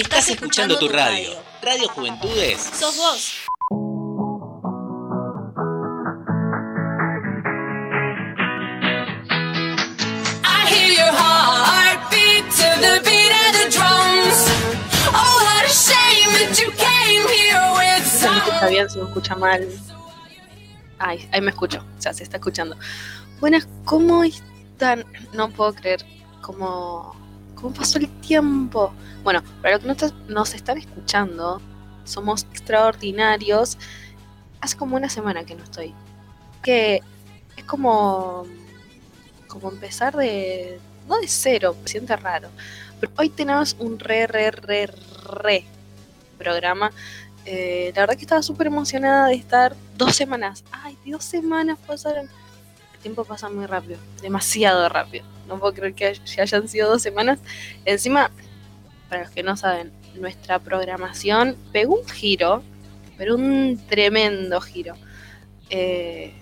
Estás escuchando tu radio. Radio Juventudes. Sos vos. I hear your heartbeat to the beat of the drums. Oh, what a shame that you came here with Se me escucha some. bien, se me escucha mal. Ay, ahí me escucho, o sea, se está escuchando. Buenas, ¿cómo están? No puedo creer cómo, cómo pasó el tiempo. Bueno, para los que nos están escuchando, somos extraordinarios. Hace como una semana que no estoy. Que es como, como empezar de, no de cero, me siente raro. Pero hoy tenemos un re, re, re, re programa eh, la verdad que estaba súper emocionada de estar dos semanas. Ay, dos semanas pasaron. Tiempo pasa muy rápido, demasiado rápido. No puedo creer que ya hayan sido dos semanas. Encima, para los que no saben, nuestra programación pegó un giro, pero un tremendo giro. Eh,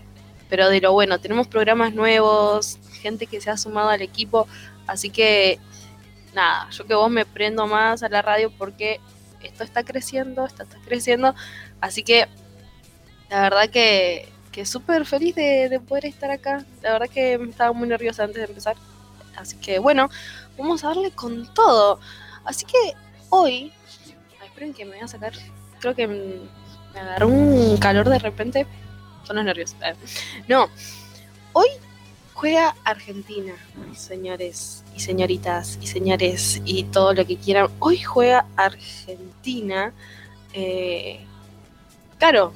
pero de lo bueno, tenemos programas nuevos, gente que se ha sumado al equipo, así que nada, yo que vos me prendo más a la radio porque esto está creciendo, esto está creciendo, así que la verdad que, que súper feliz de, de poder estar acá, la verdad que estaba muy nerviosa antes de empezar, así que bueno, vamos a darle con todo, así que hoy, esperen que me voy a sacar, creo que me agarró un calor de repente, son los nervios, no, hoy juega Argentina, señores y señoritas y señores y todo lo que quieran. Hoy juega Argentina. eh, claro,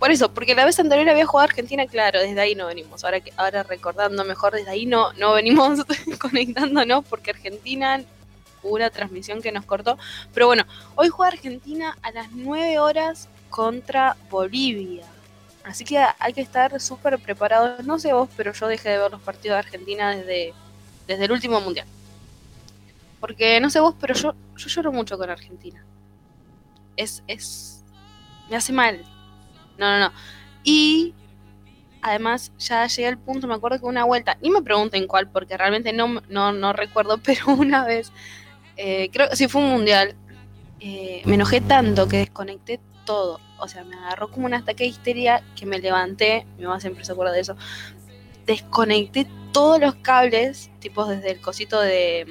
por eso, porque la vez anterior había jugado Argentina, claro, desde ahí no venimos. Ahora que ahora recordando mejor, desde ahí no, no venimos conectándonos porque Argentina hubo una transmisión que nos cortó. Pero bueno, hoy juega Argentina a las 9 horas contra Bolivia. Así que hay que estar súper preparados. No sé vos, pero yo dejé de ver los partidos de Argentina desde, desde el último mundial. Porque no sé vos, pero yo, yo lloro mucho con Argentina. Es, es. Me hace mal. No, no, no. Y además ya llegué al punto, me acuerdo que una vuelta, ni me pregunten cuál, porque realmente no, no, no recuerdo, pero una vez, eh, creo que sí fue un mundial, eh, me enojé tanto que desconecté todo. O sea, me agarró como un ataque de histeria que me levanté, mi mamá siempre se acuerda de eso. Desconecté todos los cables, tipo desde el cosito de,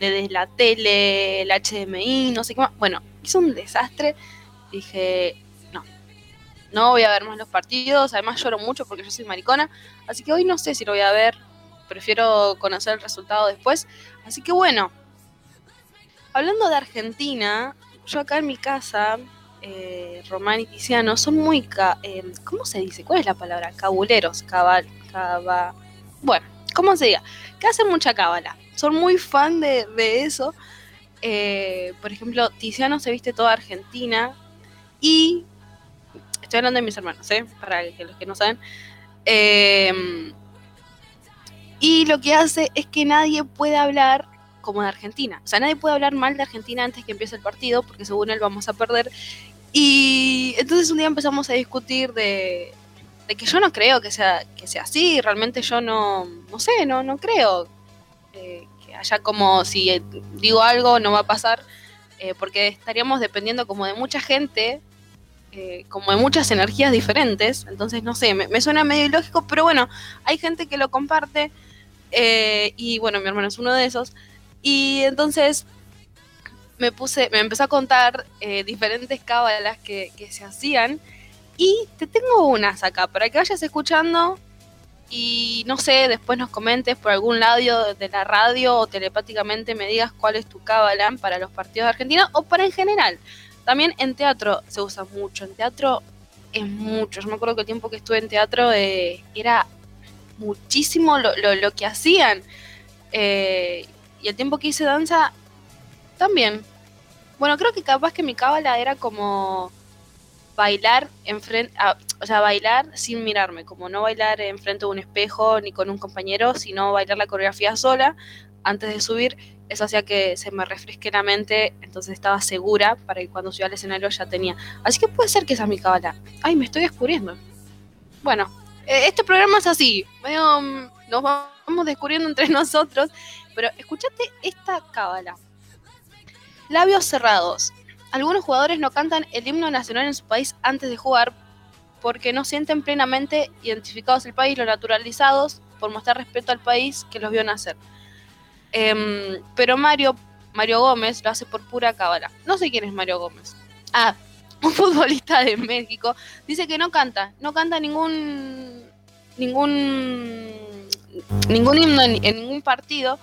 desde la tele, el HDMI, no sé qué más. Bueno, hizo un desastre. Dije, no, voy a ver más los partidos. Además lloro mucho porque yo soy maricona. Así que hoy no sé si lo voy a ver. Prefiero conocer el resultado después. Así que bueno, hablando de Argentina, yo acá en mi casa, eh, Román y Tiziano, son muy... ca- eh, ¿Cómo se dice? ¿Cuál es la palabra? Cabuleros, cabal, caba... Bueno, ¿cómo se diga? Que hacen mucha cábala. Son muy fan de, de eso. Eh, por ejemplo, Tiziano se viste toda Argentina y... Estoy hablando de mis hermanos, ¿eh? Para los que no saben. Eh, y lo que hace es que nadie puede hablar como de Argentina. O sea, nadie puede hablar mal de Argentina antes que empiece el partido, porque según él vamos a perder. Y entonces un día empezamos a discutir de, que yo no creo que sea, que sea así, realmente yo no, no sé, no, no creo eh, que haya como, si digo algo no va a pasar, eh, porque estaríamos dependiendo como de mucha gente, eh, como de muchas energías diferentes, entonces no sé, me, suena medio ilógico, pero bueno, hay gente que lo comparte, eh, y bueno, mi hermano es uno de esos, y entonces me puse, me empezó a contar eh, diferentes cábalas que, que se hacían. Y te tengo unas acá para que vayas escuchando y no sé, después nos comentes por algún lado de la radio o telepáticamente me digas cuál es tu cábala para los partidos de Argentina o para en general. También en teatro se usa mucho, en teatro es mucho. Yo me acuerdo que el tiempo que estuve en teatro eh, era muchísimo lo, lo, lo que hacían. Eh, y el tiempo que hice danza también. Bueno, creo que capaz que mi cábala era como bailar enfrente, o sea, bailar sin mirarme, como no bailar enfrente de un espejo ni con un compañero, sino bailar la coreografía sola antes de subir. Eso hacía que se me refresque la mente, entonces estaba segura para que cuando subía al escenario ya tenía. Así que puede ser que esa es mi cábala. Ay, me estoy descubriendo. Bueno, eh, este programa es así, medio, mm, nos vamos descubriendo entre nosotros, pero escúchate esta cábala. Labios cerrados. Algunos jugadores no cantan el himno nacional en su país antes de jugar porque no sienten plenamente identificados el país, lo naturalizados por mostrar respeto al país que los vio nacer. Em, pero Mario, Mario Gómez lo hace por pura cábala. No sé quién es Mario Gómez. Ah, un futbolista de México dice que no canta, no canta ningún ningún ningún himno en, ningún partido,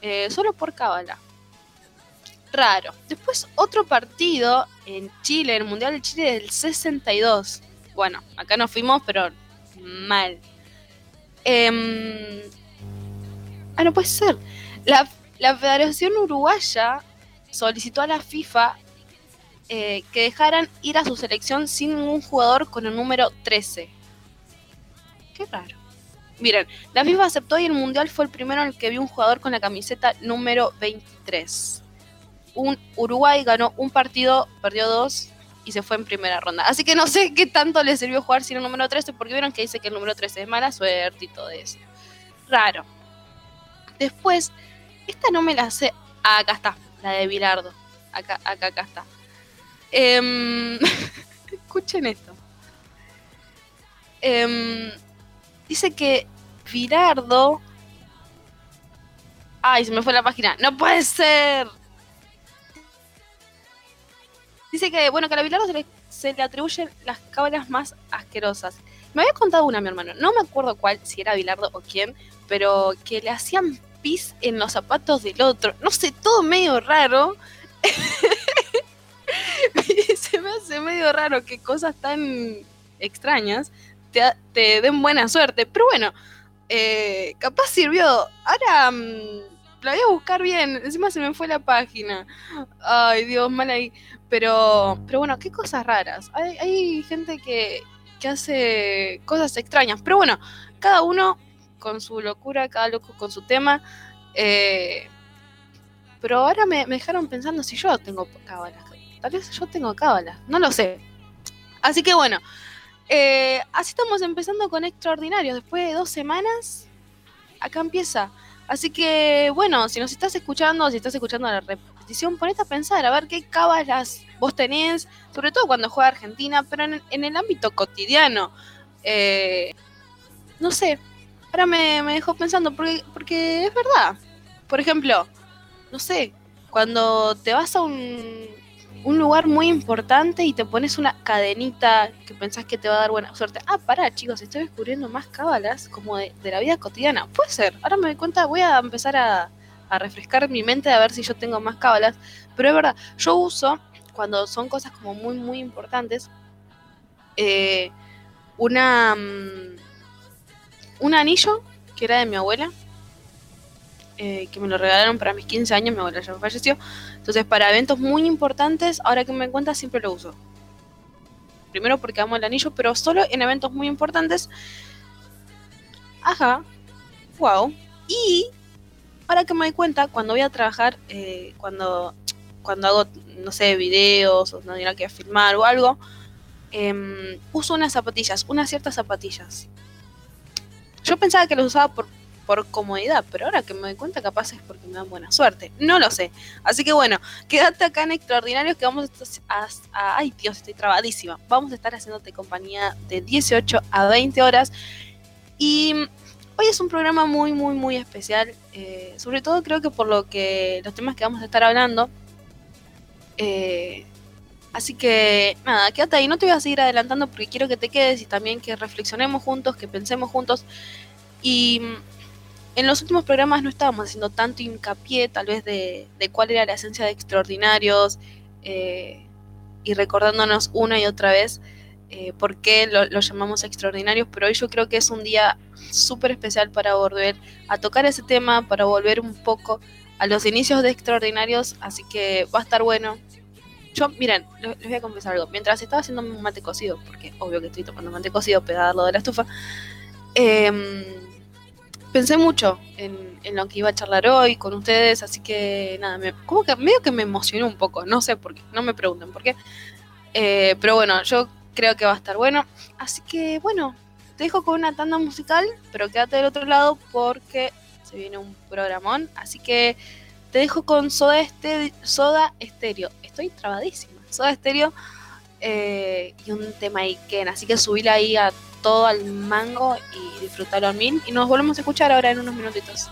eh, solo por cábala. Raro. Después otro partido en Chile, el Mundial de Chile del 62. Bueno, acá nos fuimos, pero mal. Em, ah, no puede ser. La, la Federación Uruguaya solicitó a la FIFA eh, que dejaran ir a su selección sin ningún jugador con el número 13. Qué raro. Miren, la FIFA aceptó y el Mundial fue el primero en el que vi un jugador con la camiseta número 23. Un Uruguay ganó un partido, perdió dos y se fue en primera ronda. Así que no sé qué tanto le sirvió jugar sin el número 13 porque vieron que dice que el número 13 es mala suerte y todo eso. Raro. Después, esta no me la sé. Ah, acá está, la de Bilardo. Acá, acá, acá está. Em, escuchen esto. Em, dice que Bilardo. Ay, se me fue la página. ¡No puede ser! Dice que, bueno, que a la Bilardo se le, se le atribuyen las cábalas más asquerosas. Me había contado una, mi hermano. No me acuerdo cuál, si era Bilardo o quién, pero que le hacían pis en los zapatos del otro. No sé, todo medio raro. se me hace medio raro que cosas tan extrañas te, den buena suerte. Pero bueno, eh, capaz sirvió. Ahora mm, la voy a buscar bien. Encima se me fue la página. Ay, Dios, mal ahí. Pero, pero bueno, qué cosas raras. Hay, hay gente que, que hace cosas extrañas. Pero bueno, cada uno con su locura, cada loco con su tema. Eh, pero ahora me, dejaron pensando si yo tengo cábalas. Tal vez yo tengo cábalas, no lo sé. Así que bueno, eh, así estamos empezando con Extraordinarios. Después de dos semanas, acá empieza. Así que bueno, si nos estás escuchando, si estás escuchando la repetición, ponete a pensar, a ver qué cábalas vos tenés, sobre todo cuando juega Argentina, pero en, en el ámbito cotidiano. Eh, no sé, ahora me, me dejó pensando, porque, porque es verdad. Por ejemplo, no sé, cuando te vas a un, un lugar muy importante y te pones una cadenita que pensás que te va a dar buena suerte. Ah, pará, chicos, estoy descubriendo más cábalas como de, la vida cotidiana. Puede ser, ahora me doy cuenta, voy a empezar a, a refrescar mi mente a ver si yo tengo más cábalas. Pero es verdad, yo uso, cuando son cosas como muy, muy importantes, eh, una, mm, un anillo que era de mi abuela, eh, que me lo regalaron para mis 15 años, mi abuela ya falleció. Entonces, para eventos muy importantes, ahora que me cuenta, siempre lo uso. Primero porque amo el anillo, pero solo en eventos muy importantes. Ajá. Wow. Y ahora que me doy cuenta, cuando voy a trabajar, eh, cuando, cuando hago, no sé, videos o no dirá que filmar o algo, em, uso unas zapatillas, unas ciertas zapatillas. Yo pensaba que los usaba por, por comodidad, pero ahora que me doy cuenta, capaz es porque me dan buena suerte. No lo sé. Así que bueno, quédate acá en Extraordinarios que vamos a, a- Ay, Dios, estoy trabadísima. Vamos a estar haciéndote compañía de 18 a 20 horas. Y hoy es un programa muy, muy, muy especial. eh, sobre todo creo que por lo que los temas que vamos a estar hablando. Eh, así que nada, quédate ahí. No te voy a seguir adelantando porque quiero que te quedes y también que reflexionemos juntos, que pensemos juntos. Y mm, en los últimos programas no estábamos haciendo tanto hincapié tal vez de, de cuál era la esencia de extraordinarios eh, y recordándonos una y otra vez eh, por qué lo, llamamos extraordinarios, pero hoy yo creo que es un día súper especial para volver a tocar ese tema, para volver un poco a los inicios de extraordinarios, así que va a estar bueno. Yo, miren, les voy a confesar algo. Mientras estaba haciendo un mate cocido, porque obvio que estoy tomando mate cocido, pegado de la estufa, em, pensé mucho en, en lo que iba a charlar hoy con ustedes, así que nada, me, como que medio que me emocioné un poco, no sé por qué, no me pregunten por qué. Eh, pero bueno, yo creo que va a estar bueno. Así que bueno, te dejo con una tanda musical, pero quédate del otro lado porque se viene un programón. Así que te dejo con Soda, este Soda Estéreo. Estoy trabadísima. Soda Estéreo eh, y un tema Iken. Así que subíla ahí a todo al mango y disfrutarlo a mil. Y nos volvemos a escuchar ahora en unos minutitos.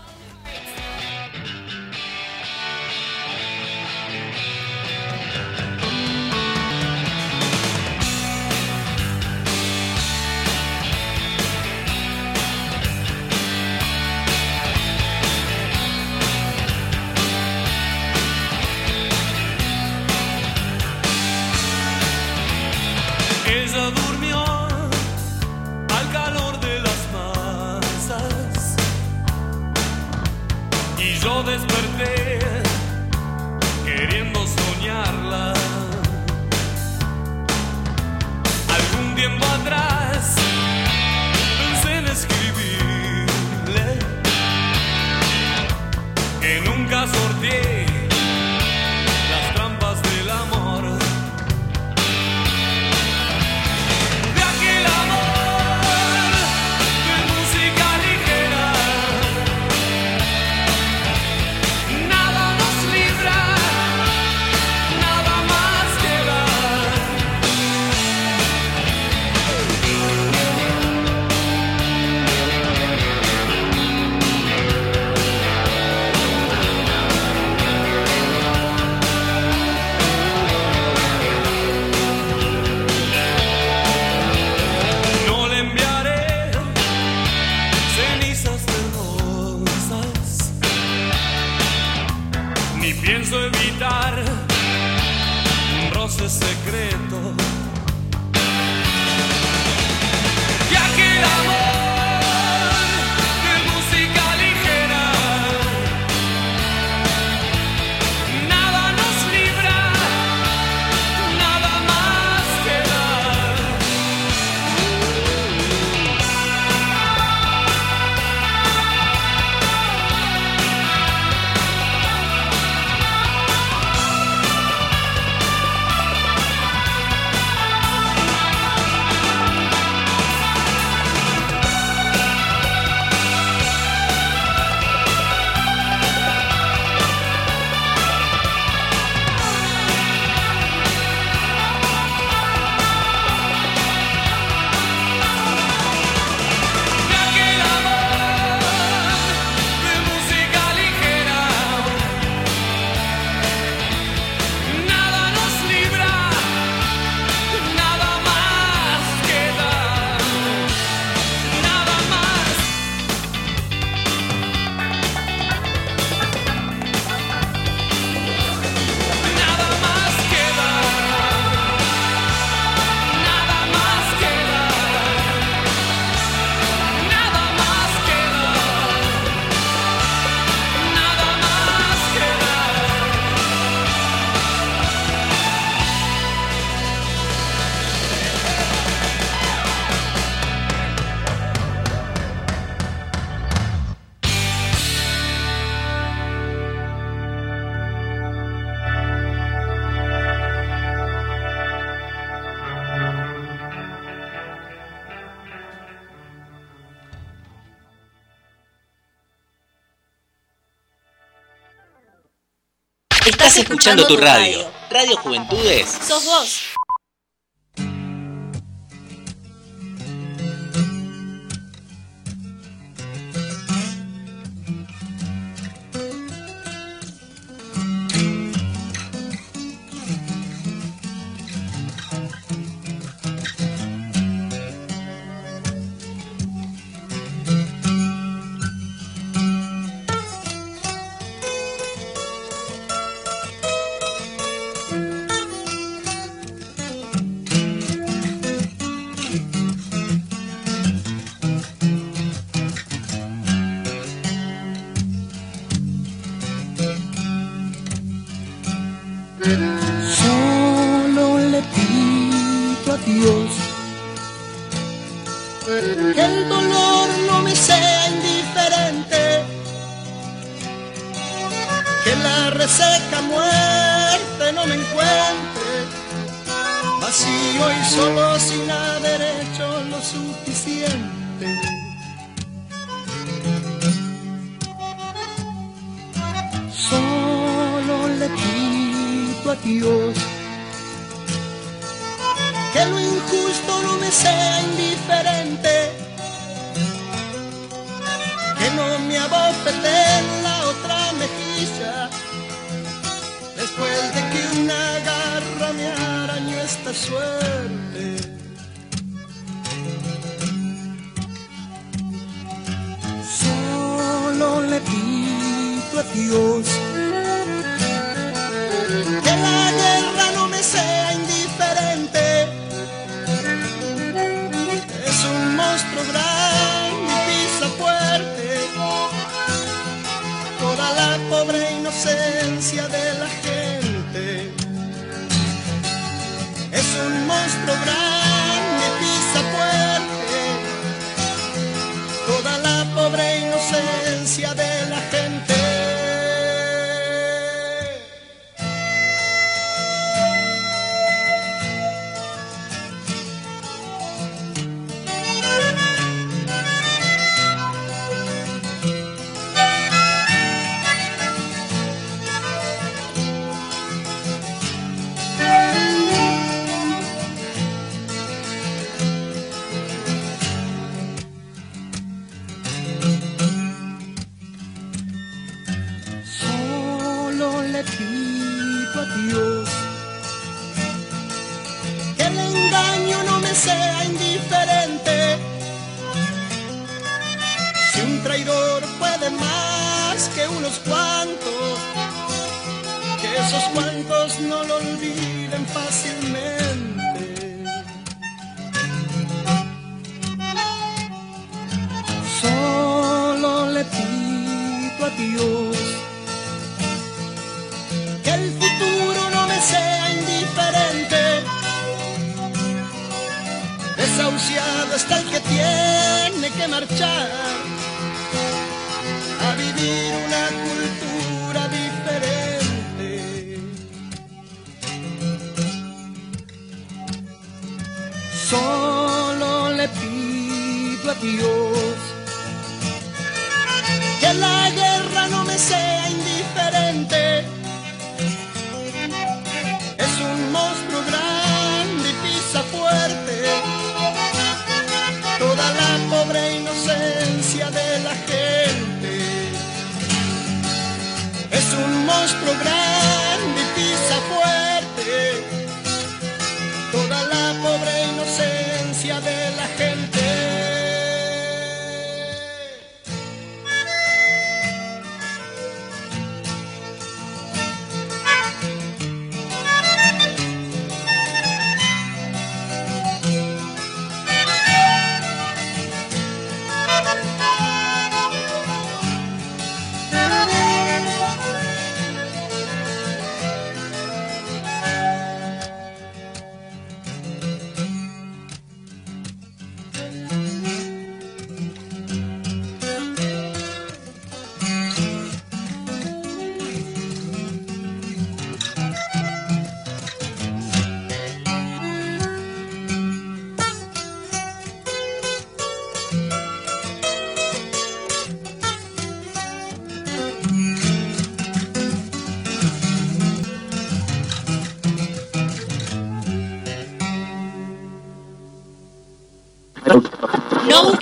Escuchando, tu, radio. Radio Juventudes. Sos vos.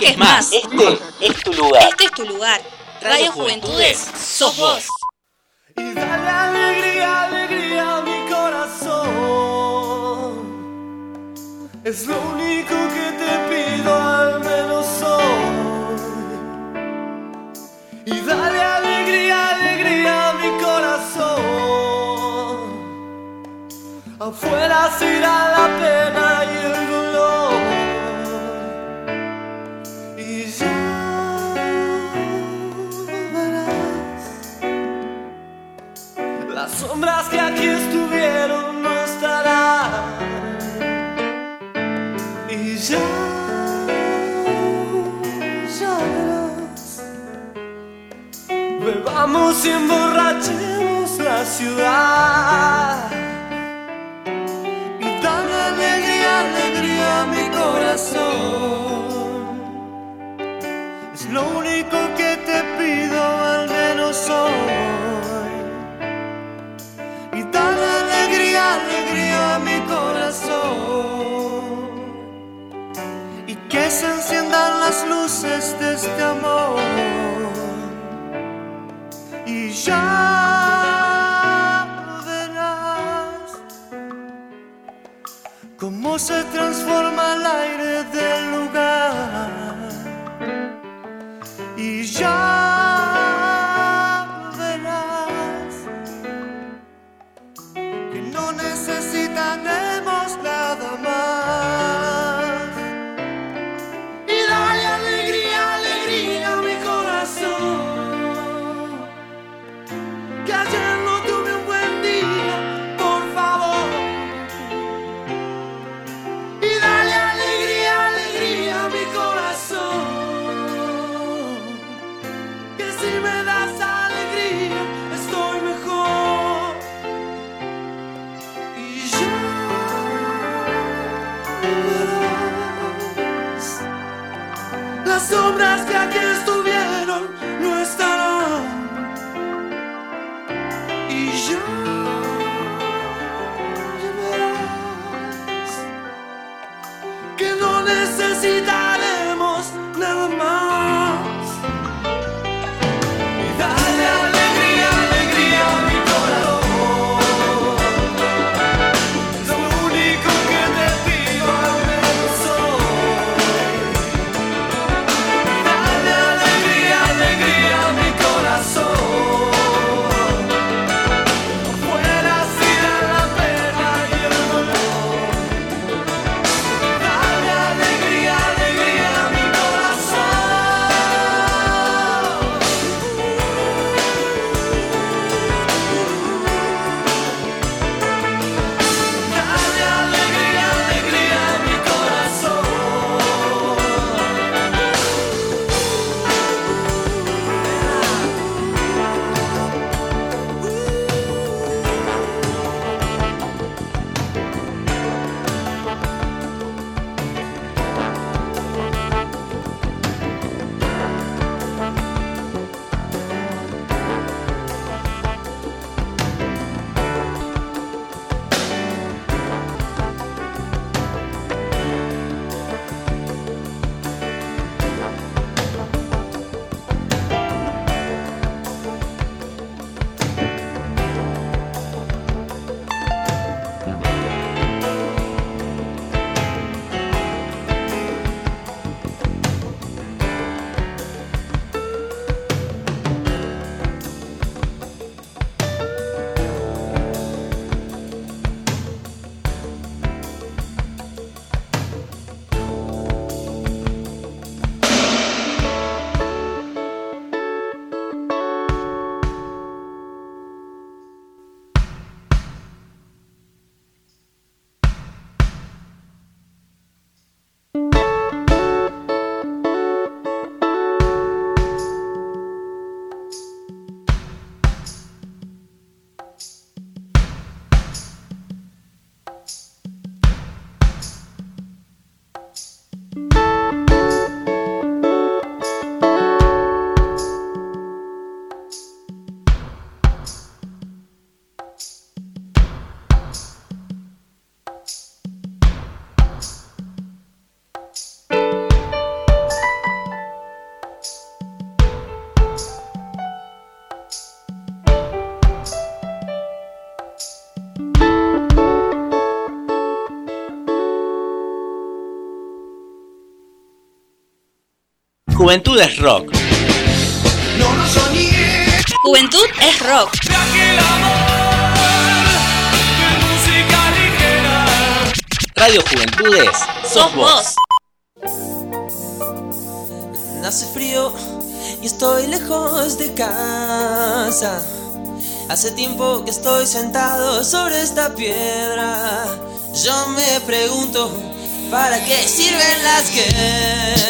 busques más. Este, este es tu lugar. Este es tu lugar. Radio, Juventudes, Juventudes, sos vos. Y dale alegría, alegría a mi corazón. Es lo único que te pido, al menos hoy. Y dale alegría, alegría a mi corazón. Afuera será la pena. Nos emborrachemos la ciudad. Y dame alegría, alegría a mi corazón. Es lo único que te pido, al menos hoy. Y dame alegría, alegría a mi corazón. Y que se enciendan las luces de este amor ya verás cómo se transforma el aire del lugar sombras que aquí estuvieron no estarán. Y ya verás que no necesitaremos Juventud es rock. No lo soñé. Juventud es rock. Radio Juventudes, sos vos. Hace frío y estoy lejos de casa. Hace tiempo que estoy sentado sobre esta piedra. Yo me pregunto, ¿para qué sirven las guerras?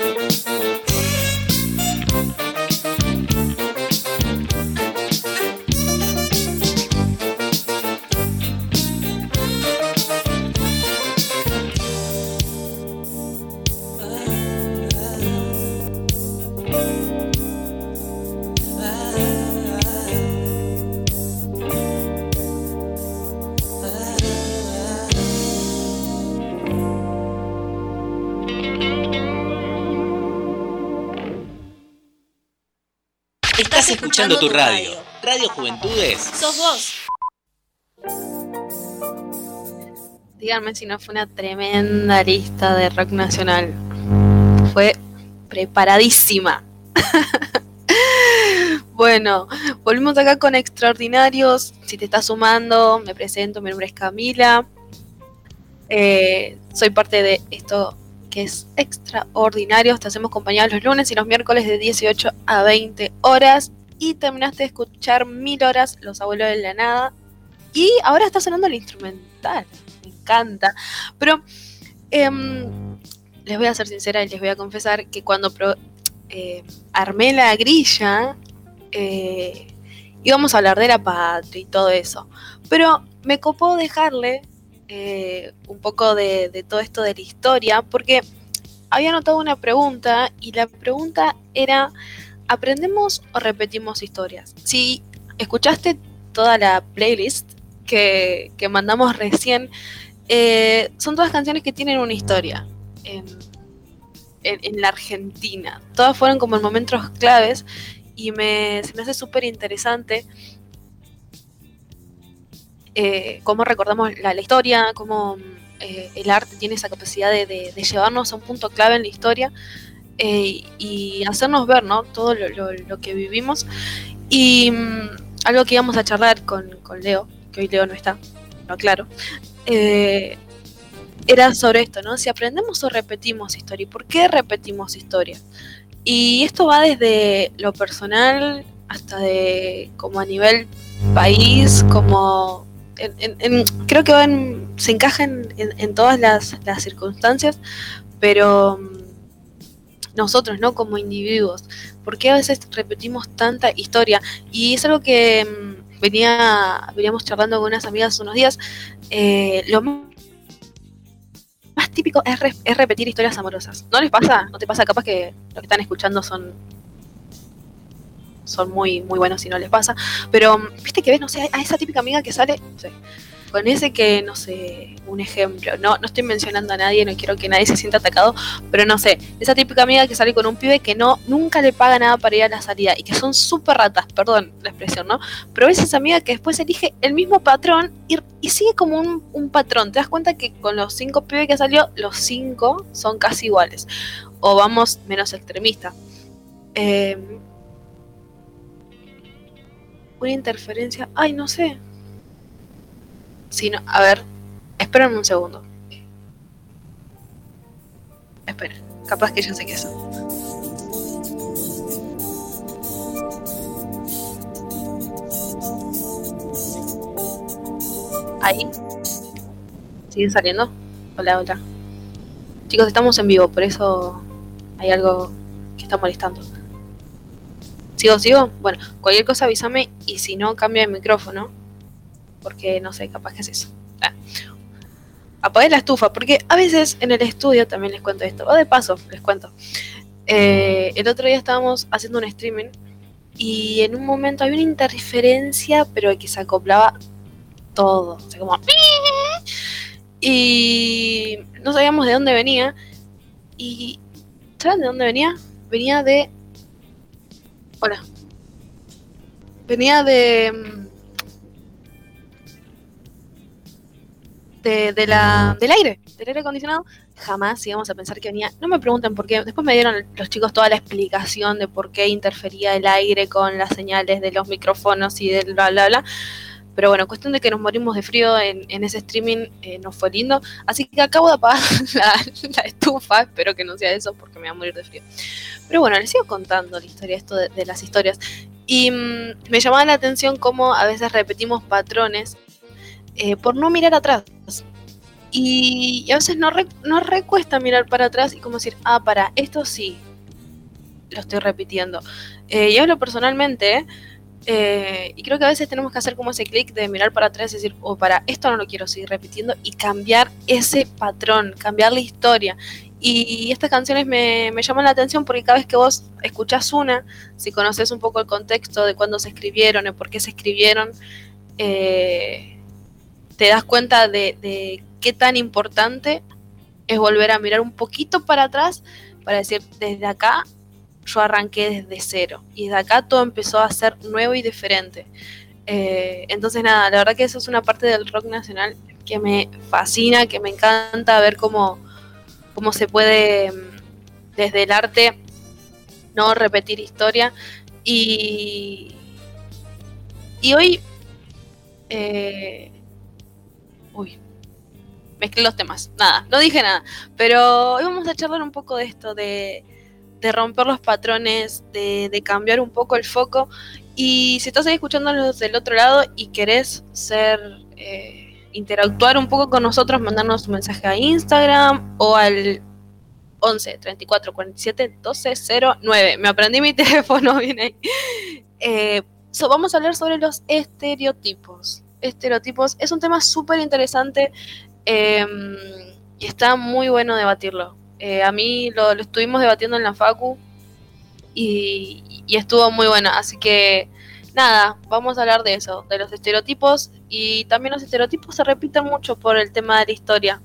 Escuchando tu radio. Radio Juventudes. Sos vos. Díganme si no fue una tremenda lista de rock nacional. Fue preparadísima. bueno, volvimos acá con Extraordinarios. Si te estás sumando, me presento, mi nombre es Camila. Eh, soy parte de esto que es extraordinario. Te hacemos compañía los lunes y los miércoles de 18 a 20 horas y terminaste de escuchar mil horas Los Abuelos de la Nada. Y ahora está sonando el instrumental. Me encanta. Pero em, les voy a ser sincera y les voy a confesar que cuando eh, armé la grilla, eh, íbamos a hablar de la patria y todo eso. Pero me copó dejarle eh, un poco de, de todo esto de la historia, porque había notado una pregunta y la pregunta era ¿aprendemos o repetimos historias? Si escuchaste toda la playlist que, mandamos recién, eh, son todas canciones que tienen una historia en, la Argentina. Todas fueron como en momentos claves y me, se me hace súper interesante eh, cómo recordamos la, historia, cómo eh, el arte tiene esa capacidad de, llevarnos a un punto clave en la historia eh, y hacernos ver ¿no? todo lo, que vivimos. Y mm, algo que íbamos a charlar con, Leo, que hoy Leo no está, no claro, eh, era sobre esto, ¿no? Si aprendemos o repetimos historia, ¿y por qué repetimos historia? Y esto va desde lo personal hasta de como a nivel país, como creo que se encajan en, todas las, las, circunstancias, pero mm, nosotros, ¿no? Como individuos. porque a veces repetimos tanta historia? Y es algo que mm, venía, veníamos charlando con unas amigas unos días. Eh, lo más típico es, es, repetir historias amorosas. ¿No les pasa? ¿No te pasa? Capaz que lo que están escuchando son son muy muy buenos si no les pasa. Pero, mm, viste que ves, no sé, a esa típica amiga que sale, con ese que, no sé, un ejemplo, no, no estoy mencionando a nadie, no quiero que nadie se sienta atacado, pero no sé, esa típica amiga que sale con un pibe que no, nunca le paga nada para ir a la salida y que son súper ratas, perdón la expresión, ¿no? Pero es esa amiga que después elige el mismo patrón y, sigue como un, patrón. Te das cuenta que con los cinco pibes que salió, los cinco son casi iguales. O vamos menos extremista. Eh, una interferencia. Ay, no sé. Si no, a ver, esperen un segundo. Esperen, capaz que yo sé qué es. Ahí. ¿Sigue saliendo? Hola, hola. Chicos, estamos en vivo, por eso hay algo que está molestando. ¿Sigo, sigo? Bueno, cualquier cosa avísame y si no, cambia el micrófono. Porque no sé, capaz que es eso. Ah. Apagué la estufa, porque a veces en el estudio también les cuento esto. O de paso, les cuento. Eh, el otro día estábamos haciendo un streaming y en un momento había una interferencia, pero que se acoplaba todo. O sea, como. Y no sabíamos de dónde venía. Y. ¿Saben de dónde venía? Venía de. Hola. Venía de. De, de la, del aire, del aire acondicionado, jamás íbamos a pensar que venía. No me pregunten por qué. Después me dieron los chicos toda la explicación de por qué interfería el aire con las señales de los micrófonos y del bla bla bla. Pero bueno, cuestión de que nos morimos de frío en, en ese streaming eh, no fue lindo. Así que acabo de apagar la, la, estufa. Espero que no sea eso porque me voy a morir de frío. Pero bueno, les sigo contando la historia, esto de, de las historias. Y mmm, me llamaba la atención cómo a veces repetimos patrones eh, por no mirar atrás. Y, y a veces no, re, recuesta mirar para atrás y como decir, ah, para, esto sí, lo estoy repitiendo. Eh, y hablo personalmente, eh, y creo que a veces tenemos que hacer como ese clic de mirar para atrás y decir, o oh, para esto no lo quiero seguir repitiendo y cambiar ese patrón, cambiar la historia. Y estas canciones me, me, llaman la atención porque cada vez que vos escuchás una, si conoces un poco el contexto de cuándo se escribieron y por qué se escribieron, eh, te das cuenta de, qué tan importante es volver a mirar un poquito para atrás para decir, desde acá yo arranqué desde cero y de acá todo empezó a ser nuevo y diferente. Eh, entonces nada, la verdad que eso es una parte del rock nacional que me fascina, que me encanta ver cómo, cómo se puede desde el arte no repetir historia y, y hoy eh, uy mezclé los temas, nada, no dije nada, pero hoy vamos a charlar un poco de esto, de, romper los patrones, de, cambiar un poco el foco. Y si estás ahí escuchándonos del otro lado y querés ser, eh, interactuar un poco con nosotros, mandarnos un mensaje a Instagram o al 11 34 47 12 09. Me aprendí mi teléfono, viene ahí. Eh, vamos a hablar sobre los estereotipos. Estereotipos es un tema súper interesante eh, y está muy bueno debatirlo eh, a mí lo, estuvimos debatiendo en la Facu y, estuvo muy buena. Así que nada, vamos a hablar de eso, de los estereotipos. Y también los estereotipos se repiten mucho por el tema de la historia.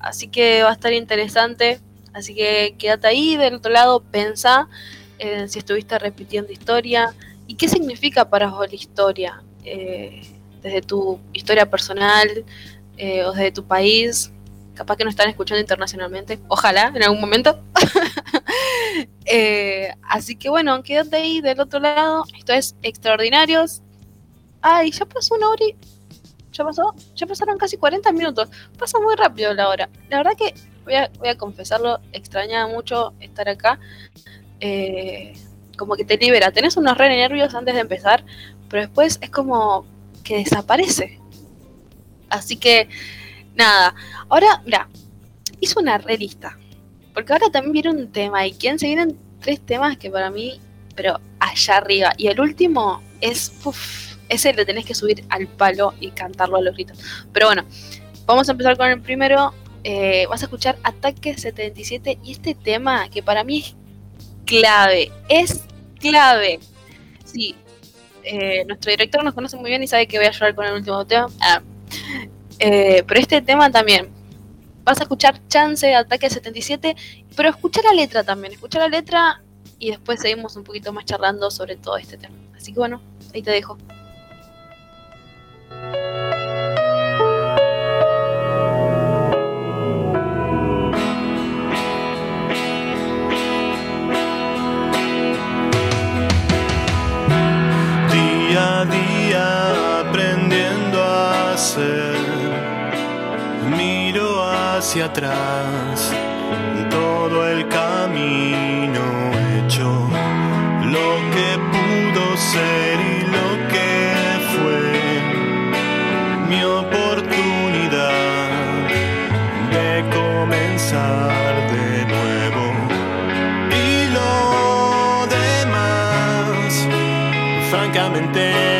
Así que va a estar interesante. Así que quédate ahí del otro lado, pensá eh, si estuviste repitiendo historia y qué significa para vos la historia. Eh, desde tu historia personal eh, o desde tu país, capaz que nos están escuchando internacionalmente, ojalá en algún momento. eh, así que bueno, quédate ahí del otro lado. Esto es Extraordinarios. Ay, ya pasó una hora y... ¿Ya pasó? Ya pasaron casi 40 minutos. Pasa muy rápido la hora. La verdad que, voy a, confesarlo, extraña mucho estar acá. Eh, como que te libera. Tenés unos re nervios antes de empezar, pero después es como que desaparece. Así que Nada, ahora, mira, hizo una relista. Porque ahora también viene un tema y quieren se vienen tres temas que para mí, pero allá arriba. Y el último es, uff, ese le tenés que subir al palo y cantarlo a los gritos. Pero bueno, vamos a empezar con el primero. Eh, vas a escuchar Ataque 77 y este tema que para mí es clave, es clave. Sí, eh, nuestro director nos conoce muy bien y sabe que voy a llorar con el último tema. Ah, eh, pero este tema también. Vas a escuchar Chance, Ataque 77, pero escucha la letra también. Escucha la letra y después seguimos un poquito más charlando sobre todo este tema. Así que bueno, ahí te dejo. Miro hacia atrás y todo el camino hecho, lo que pudo ser y lo que fue mi oportunidad de comenzar. de nuevo Y lo demás Francamente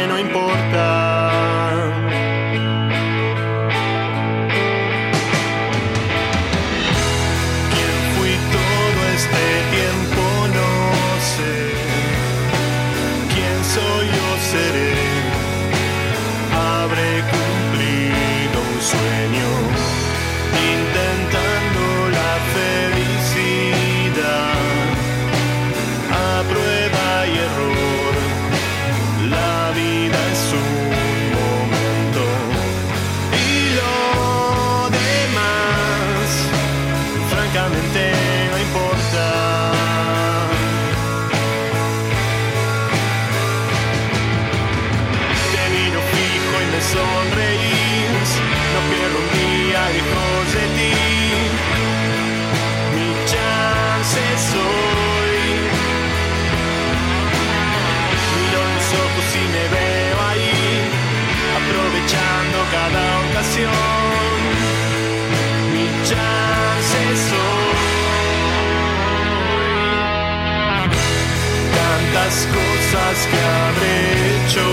cosas que habré hecho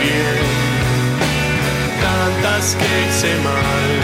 bien, tantas que hice mal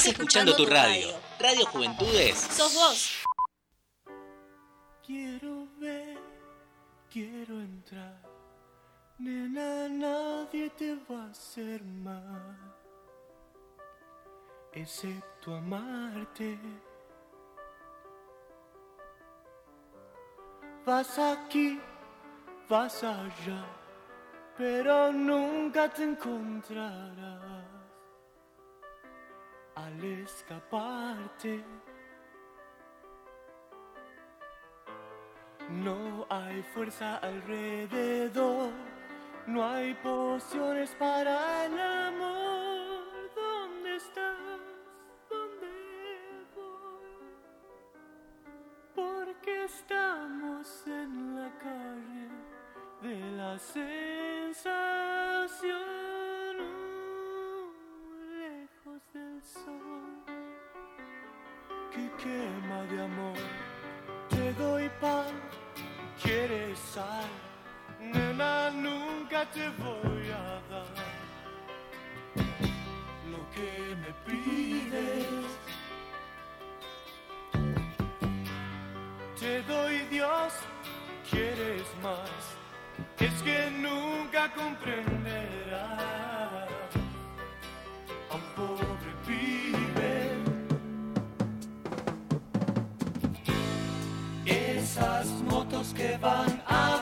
Estás escuchando tu radio. Radio Juventudes. Sos vos. Quiero ver, quiero entrar. Nena, nadie te va a hacer mal. Excepto amarte. Vas aquí, vas allá, pero nunca te encontrarás al escaparte. No hay fuerza alrededor, no hay pociones para el amor. quema de amor. Te doy pan, quieres sal, nena, nunca te voy a dar lo que me pides. Te doy Dios, quieres más, es que nunca comprenderás. Hausgewand.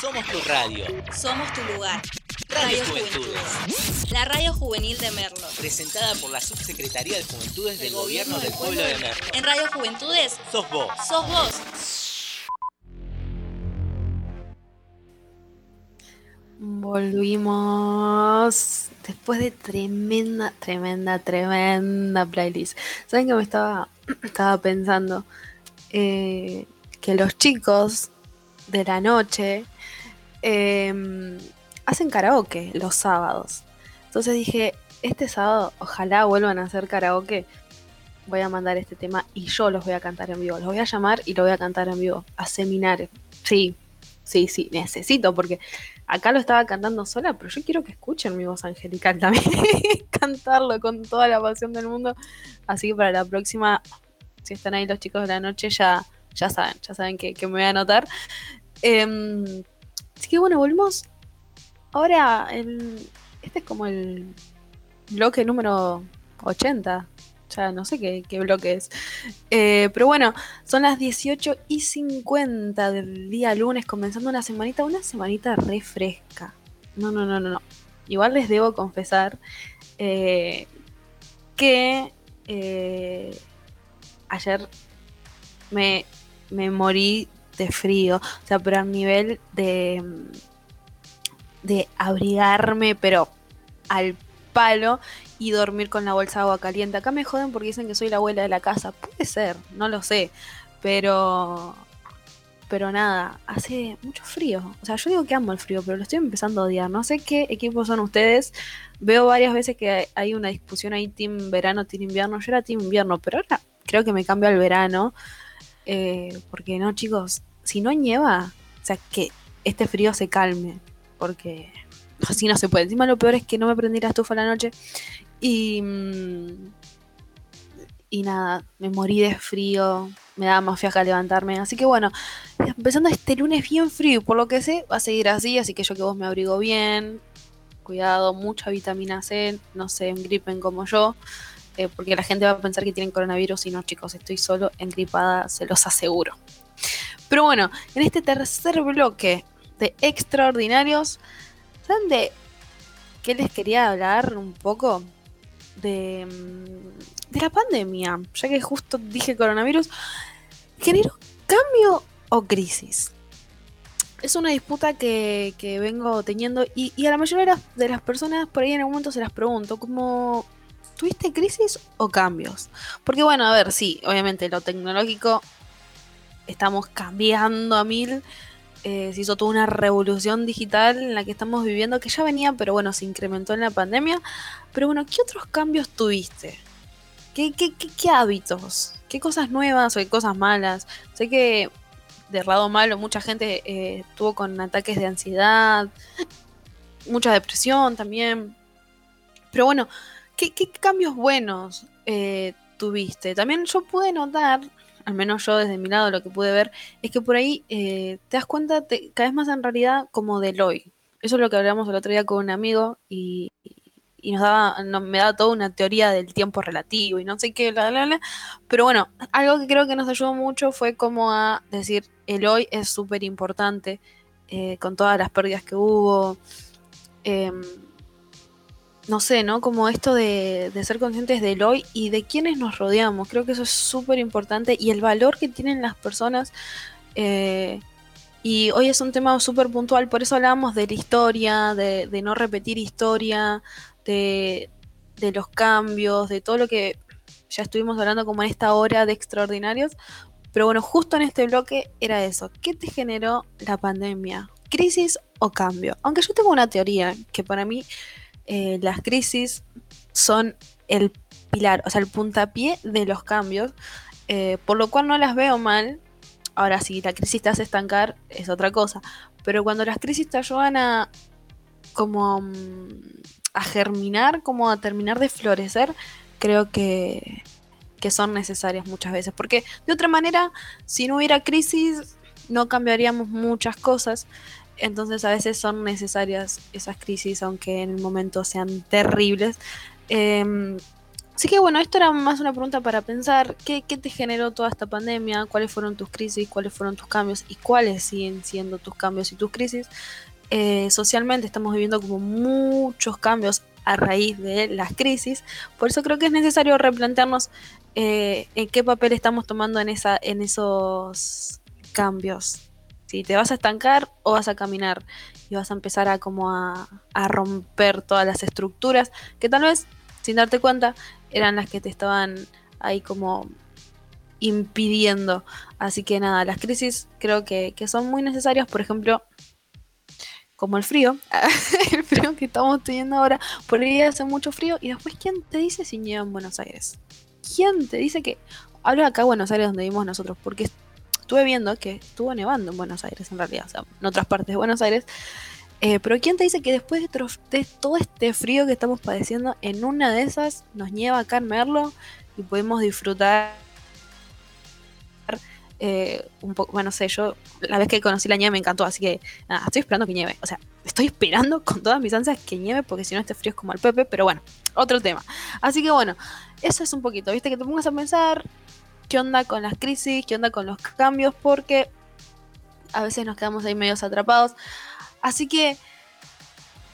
Somos tu radio. Somos tu lugar. Radio Radio Juventudes. Juventudes. La radio juvenil de Merlo. Presentada por la Subsecretaría de Juventudes del Gobierno del Pueblo de Merlo. En Radio Juventudes, Sos vos. sos vos. Volvimos después de tremenda, tremenda, tremenda playlist. ¿Saben que me estaba, estaba pensando? Eh, que los chicos de la noche eh, hacen karaoke los sábados. Entonces dije, este sábado ojalá vuelvan a hacer karaoke. Voy a mandar este tema y yo los voy a cantar en vivo. Los voy a llamar y lo voy a cantar en vivo. A seminario. Sí, sí, sí, necesito porque acá lo estaba cantando sola, pero yo quiero que escuchen mi voz angelical también. Cantarlo con toda la pasión del mundo. Así que para la próxima, si están ahí los chicos de la noche, ya, ya saben, ya saben que, que me voy a anotar. Em, así que bueno, volvemos. Ahora, el, este es como el bloque número 80. Ya no sé qué, qué bloque es. Eh, pero bueno, son las 18 y 50 del día lunes, comenzando una semanita, una semanita re fresca. No, no, no, no, no. Igual les debo confesar eh, que eh, ayer me, me morí de frío. O sea, pero a nivel de, de abrigarme, pero al palo y dormir con la bolsa de agua caliente. Acá me joden porque dicen que soy la abuela de la casa. Puede ser, no lo sé. Pero. Pero nada, hace mucho frío. O sea, yo digo que amo el frío, pero lo estoy empezando a odiar. No sé qué equipos son ustedes. Veo varias veces que hay una discusión ahí, team verano, team invierno. Yo era team invierno, pero ahora creo que me cambio al verano. Eh, porque no, chicos, si no nieva, o sea, que este frío se calme. Porque así no se puede. Encima lo peor es que no me prendí la estufa la noche. Y. mm, Y nada, me morí de frío. Me daba más fiaca levantarme. Así que bueno, empezando este lunes bien frío. y Por lo que sé, va a seguir así. Así que yo que vos me abrigo bien. Cuidado, mucha vitamina C. No se engripen como yo. eh, porque la gente va a pensar que tienen coronavirus. Y no, chicos, estoy solo engripada, se los aseguro. Pero bueno, en este tercer bloque de extraordinarios, ¿saben de qué les quería hablar un poco? De, mm, de la pandemia, ya que justo dije coronavirus, ¿generó cambio o crisis? Es una disputa que, que vengo teniendo y, y a la mayoría de las, personas por ahí en algún momento se las pregunto, como, ¿tuviste crisis o cambios? Porque bueno, a ver, sí, obviamente lo tecnológico estamos cambiando a mil. eh, se hizo toda una revolución digital en la que estamos viviendo, que ya venía, pero bueno, se incrementó en la pandemia. Pero bueno, ¿qué otros cambios tuviste? ¿Qué, hábitos? ¿Qué cosas nuevas o qué cosas malas? Sé que de lado malo mucha gente eh, estuvo con ataques de ansiedad, mucha depresión también. Pero bueno, ¿qué, qué cambios buenos eh, tuviste? También yo pude notar al menos yo desde mi lado lo que pude ver, es que por ahí eh, te das cuenta te, cada vez más en realidad como del hoy. Eso es lo que hablamos el otro día con un amigo y, y nos daba, me daba toda una teoría del tiempo relativo y no sé qué, bla, bla, bla. Pero bueno, algo que creo que nos ayudó mucho fue como a decir, el hoy es súper importante, eh, con todas las pérdidas que hubo. Eh, no sé, ¿no? Como esto de, de, ser conscientes del hoy y de quienes nos rodeamos. Creo que eso es súper importante y el valor que tienen las personas. Eh, y hoy es un tema súper puntual, por eso hablábamos de la historia, de, de no repetir historia, de, de, los cambios, de todo lo que ya estuvimos hablando como en esta hora de extraordinarios. Pero bueno, justo en este bloque era eso. ¿Qué te generó la pandemia? ¿Crisis o cambio? Aunque yo tengo una teoría que para mí eh, las crisis son el pilar, o sea, el puntapié de los cambios, eh, por lo cual no las veo mal. Ahora, si la crisis te hace estancar, es otra cosa. Pero cuando las crisis te ayudan a como mm, a germinar, como a terminar de florecer, creo que, que son necesarias muchas veces. Porque de otra manera, si no hubiera crisis, no cambiaríamos muchas cosas. Entonces a veces son necesarias esas crisis, aunque en el momento sean terribles. Em, así que bueno, esto era más una pregunta para pensar, ¿qué, ¿qué, te generó toda esta pandemia? ¿Cuáles fueron tus crisis? ¿Cuáles fueron tus cambios? ¿Y cuáles siguen siendo tus cambios y tus crisis? Eh, socialmente estamos viviendo como muchos cambios a raíz de las crisis, por eso creo que es necesario replantearnos eh, en qué papel estamos tomando en, esa, en esos cambios. Si te vas a estancar o vas a caminar y vas a empezar a como a, romper todas las estructuras que tal vez sin darte cuenta eran las que te estaban ahí como impidiendo. Así que nada, las crisis creo que, que son muy necesarias. Por ejemplo, como el frío, el frío que estamos teniendo ahora, por ahí hace mucho frío y después ¿quién te dice si nieva en Buenos Aires? ¿Quién te dice que... Hablo acá en Buenos Aires donde vivimos nosotros, porque estuve viendo que estuvo nevando en Buenos Aires en realidad, o sea, en otras partes de Buenos Aires. Eh, pero ¿quién te dice que después de, de, todo este frío que estamos padeciendo, en una de esas nos nieva acá en y podemos disfrutar eh, un poco, bueno, no sé, yo la vez que conocí la nieve me encantó, así que nada, estoy esperando que nieve. O sea, estoy esperando con todas mis ansias que nieve, porque si no este frío es como el Pepe, pero bueno, otro tema. Así que bueno, eso es un poquito, viste, que te pongas a pensar qué onda con las crisis, qué onda con los cambios, porque a veces nos quedamos ahí medios atrapados. Así que,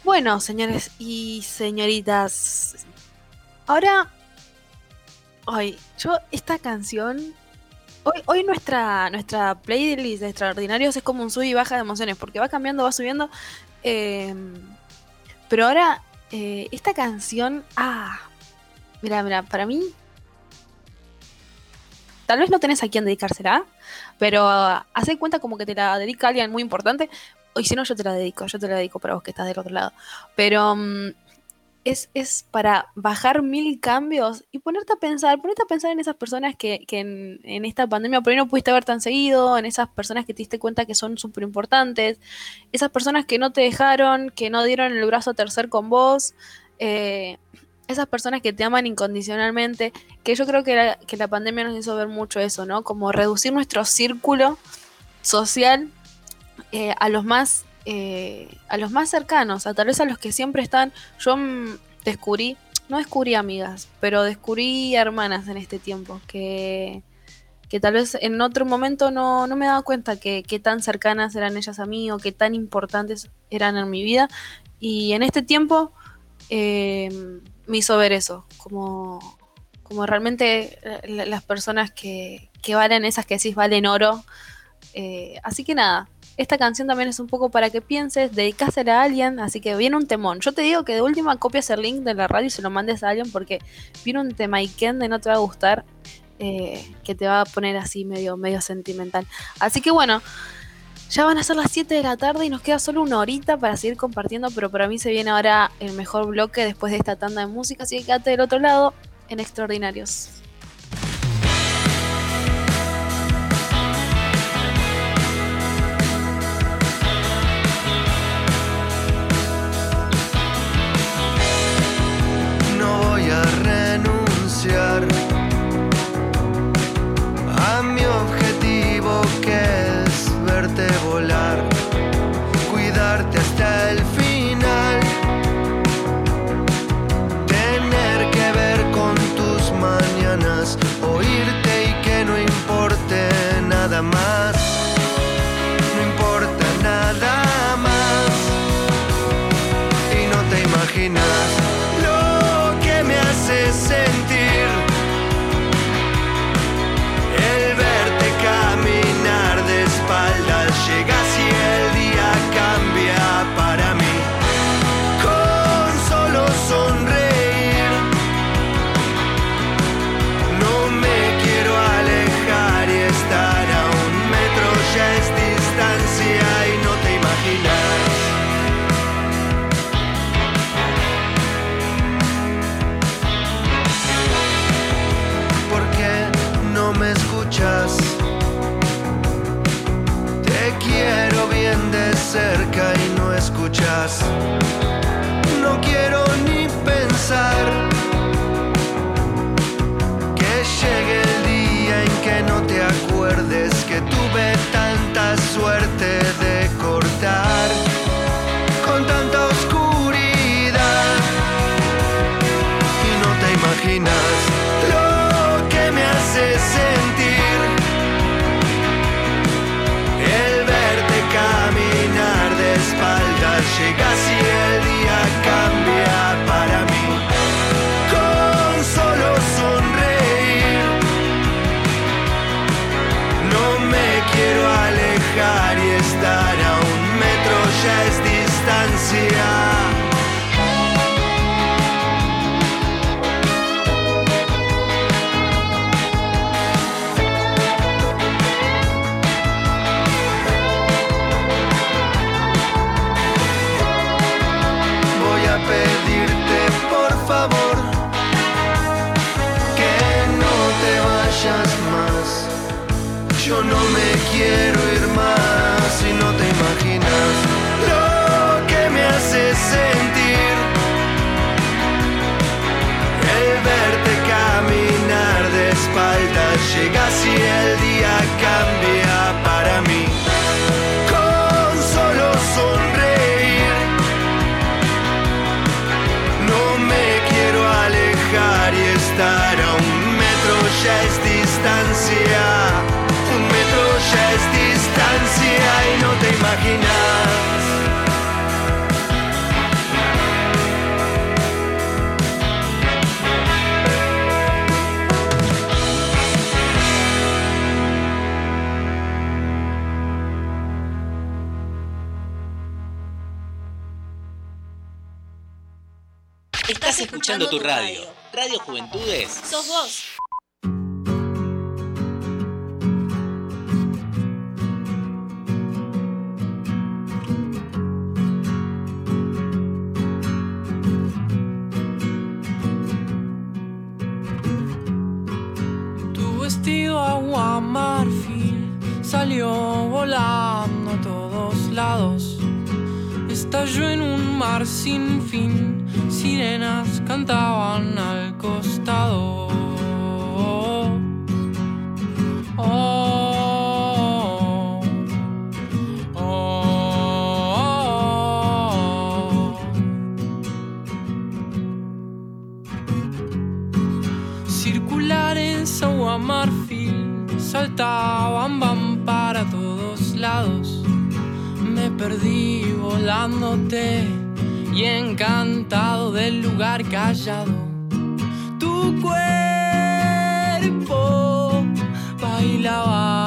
bueno, señores y señoritas, ahora, hoy, yo esta canción Hoy, hoy nuestra, nuestra playlist de extraordinarios es como un sub y baja de emociones, porque va cambiando, va subiendo. Eh, pero ahora, eh, esta canción. Ah, mira, mira, para mí. Tal vez no tenés a quién dedicársela, pero hace cuenta como que te la dedica alguien muy importante. Y si no, yo te la dedico, yo te la dedico para vos que estás del otro lado. Pero. Um, es, para bajar mil cambios y ponerte a pensar, ponerte a pensar en esas personas que, en, esta pandemia por ahí no pudiste ver tan seguido, en esas personas que te diste cuenta que son súper importantes, esas personas que no te dejaron, que no dieron el brazo a tercer con vos, eh, esas personas que te aman incondicionalmente, que yo creo que la, que la pandemia nos hizo ver mucho eso, ¿no? Como reducir nuestro círculo social eh, a los más eh, a los más cercanos, a tal vez a los que siempre están. Yo descubrí, no descubrí amigas, pero descubrí hermanas en este tiempo, que, que tal vez en otro momento no, no me daba cuenta que, tan cercanas eran ellas a mí o que tan importantes eran en mi vida. Y en este tiempo eh, me hizo ver eso, como, como realmente las personas que, que valen, esas que decís valen oro. Eh, así que nada, esta canción también es un poco para que pienses, dedicásela a alguien, así que viene un temón. Yo te digo que de última copias el link de la radio y se lo mandes a alguien porque viene un tema y de no te va a gustar, eh, que te va a poner así medio, medio sentimental. Así que bueno, ya van a ser las 7 de la tarde y nos queda solo una horita para seguir compartiendo, pero para mí se viene ahora el mejor bloque después de esta tanda de música, así que quédate del otro lado en Extraordinarios. a mi objetivo que es verte volar, suerte quiero. escuchando tu radio. Radio Juventudes. Sos vos. Tu vestido agua marfil salió volando a todos lados. Estalló en un mar sin fin sirenas cantaban al costado. Oh, oh, oh, Circular en Saua Marfil saltaban, van para todos lados. Me perdí volándote y encantado del lugar callado. Tu cuerpo bailaba.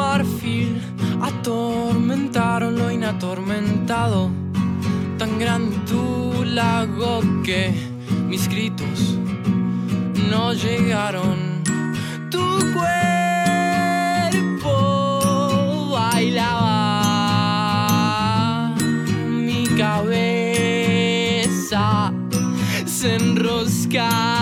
marfil atormentaron lo inatormentado. Tan grande tu lago que mis gritos no llegaron. Tu cuerpo bailaba, mi cabeza se enroscaba.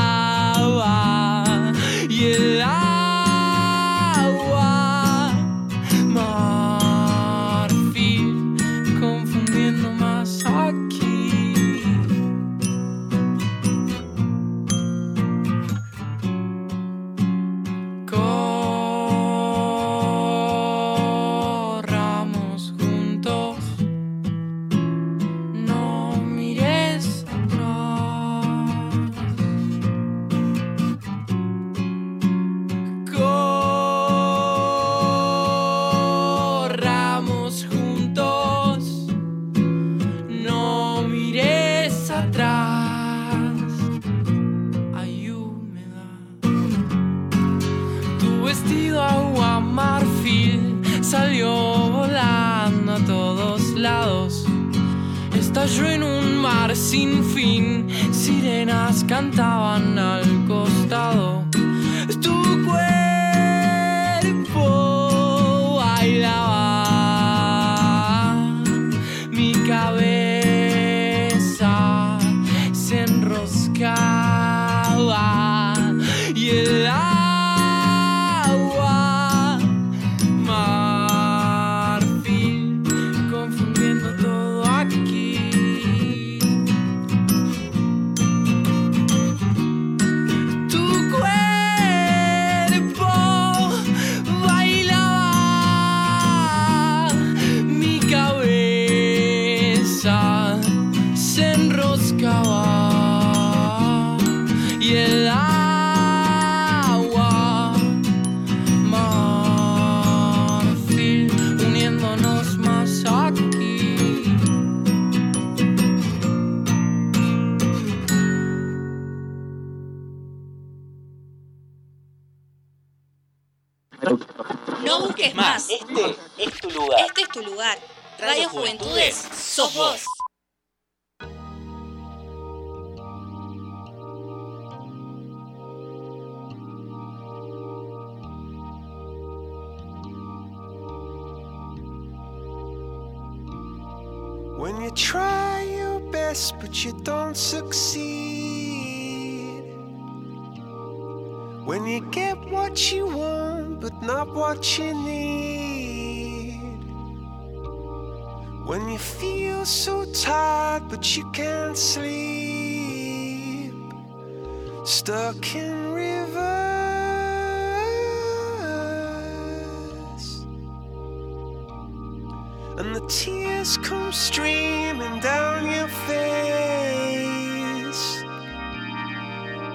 En un mar sin fin. Sirenas cantaban al costado. Tu cuerpo bailaba. Este es tu lugar. Este es tu lugar. Radio Juventudes, sos vos. When you try your best but you don't succeed. When you get what you want but not what you need. When you feel so tired but you can't sleep. Stuck in reverse. And the tears come streaming down your face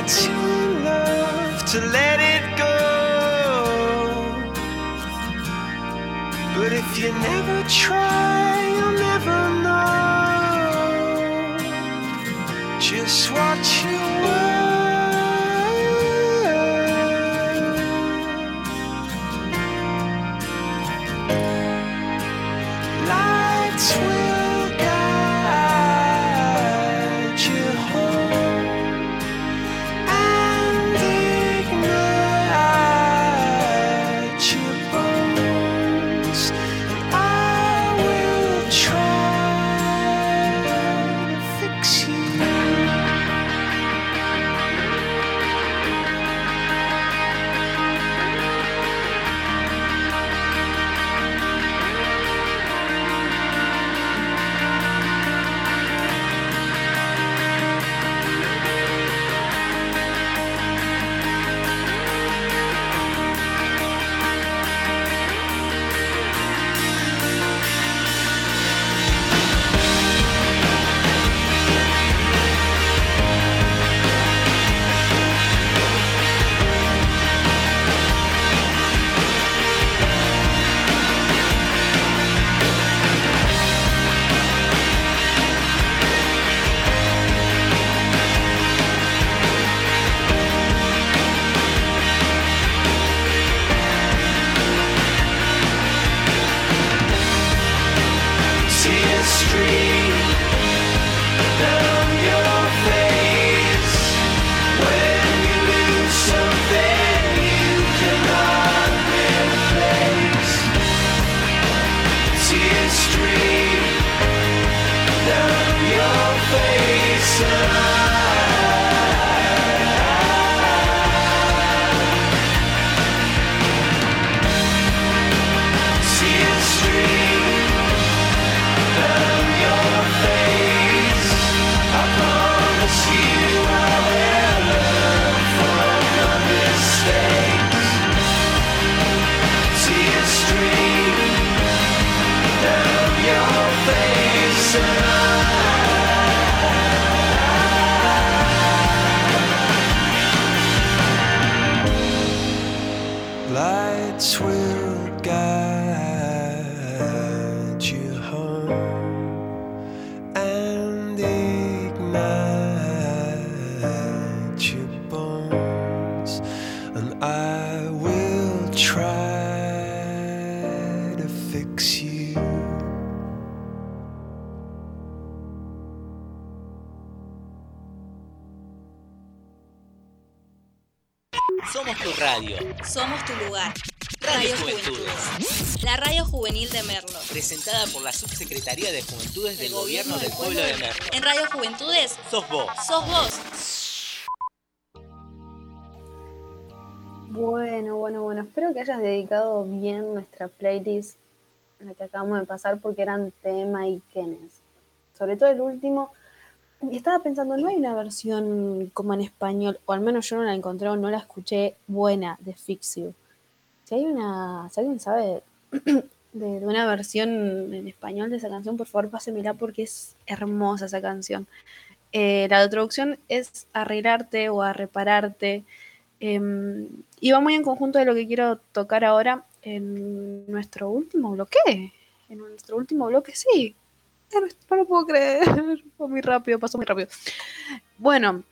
Love to let it go. But if you never try, Radio Juventudes. La radio juvenil de Merlo. Presentada por la Subsecretaría de Juventudes del Gobierno del Pueblo de Merlo. En Radio Juventudes Sos vos. sos vos. Bueno, bueno, bueno. Espero que hayas dedicado bien nuestra playlist, la que acabamos de pasar, porque eran tema y Kenes. Sobre todo el último. Y estaba pensando, no hay una versión como en español, o al menos yo no la encontré o no la escuché buena de Fix You. Si hay una, alguien sabe de, una versión en español de esa canción, por favor pásemela porque es hermosa esa canción. Eh, la traducción es arreglarte o a repararte. em, y va muy en conjunto de lo que quiero tocar ahora en nuestro último bloque. En nuestro último bloque, sí. No lo puedo creer. Fue muy rápido, pasó muy rápido. Bueno,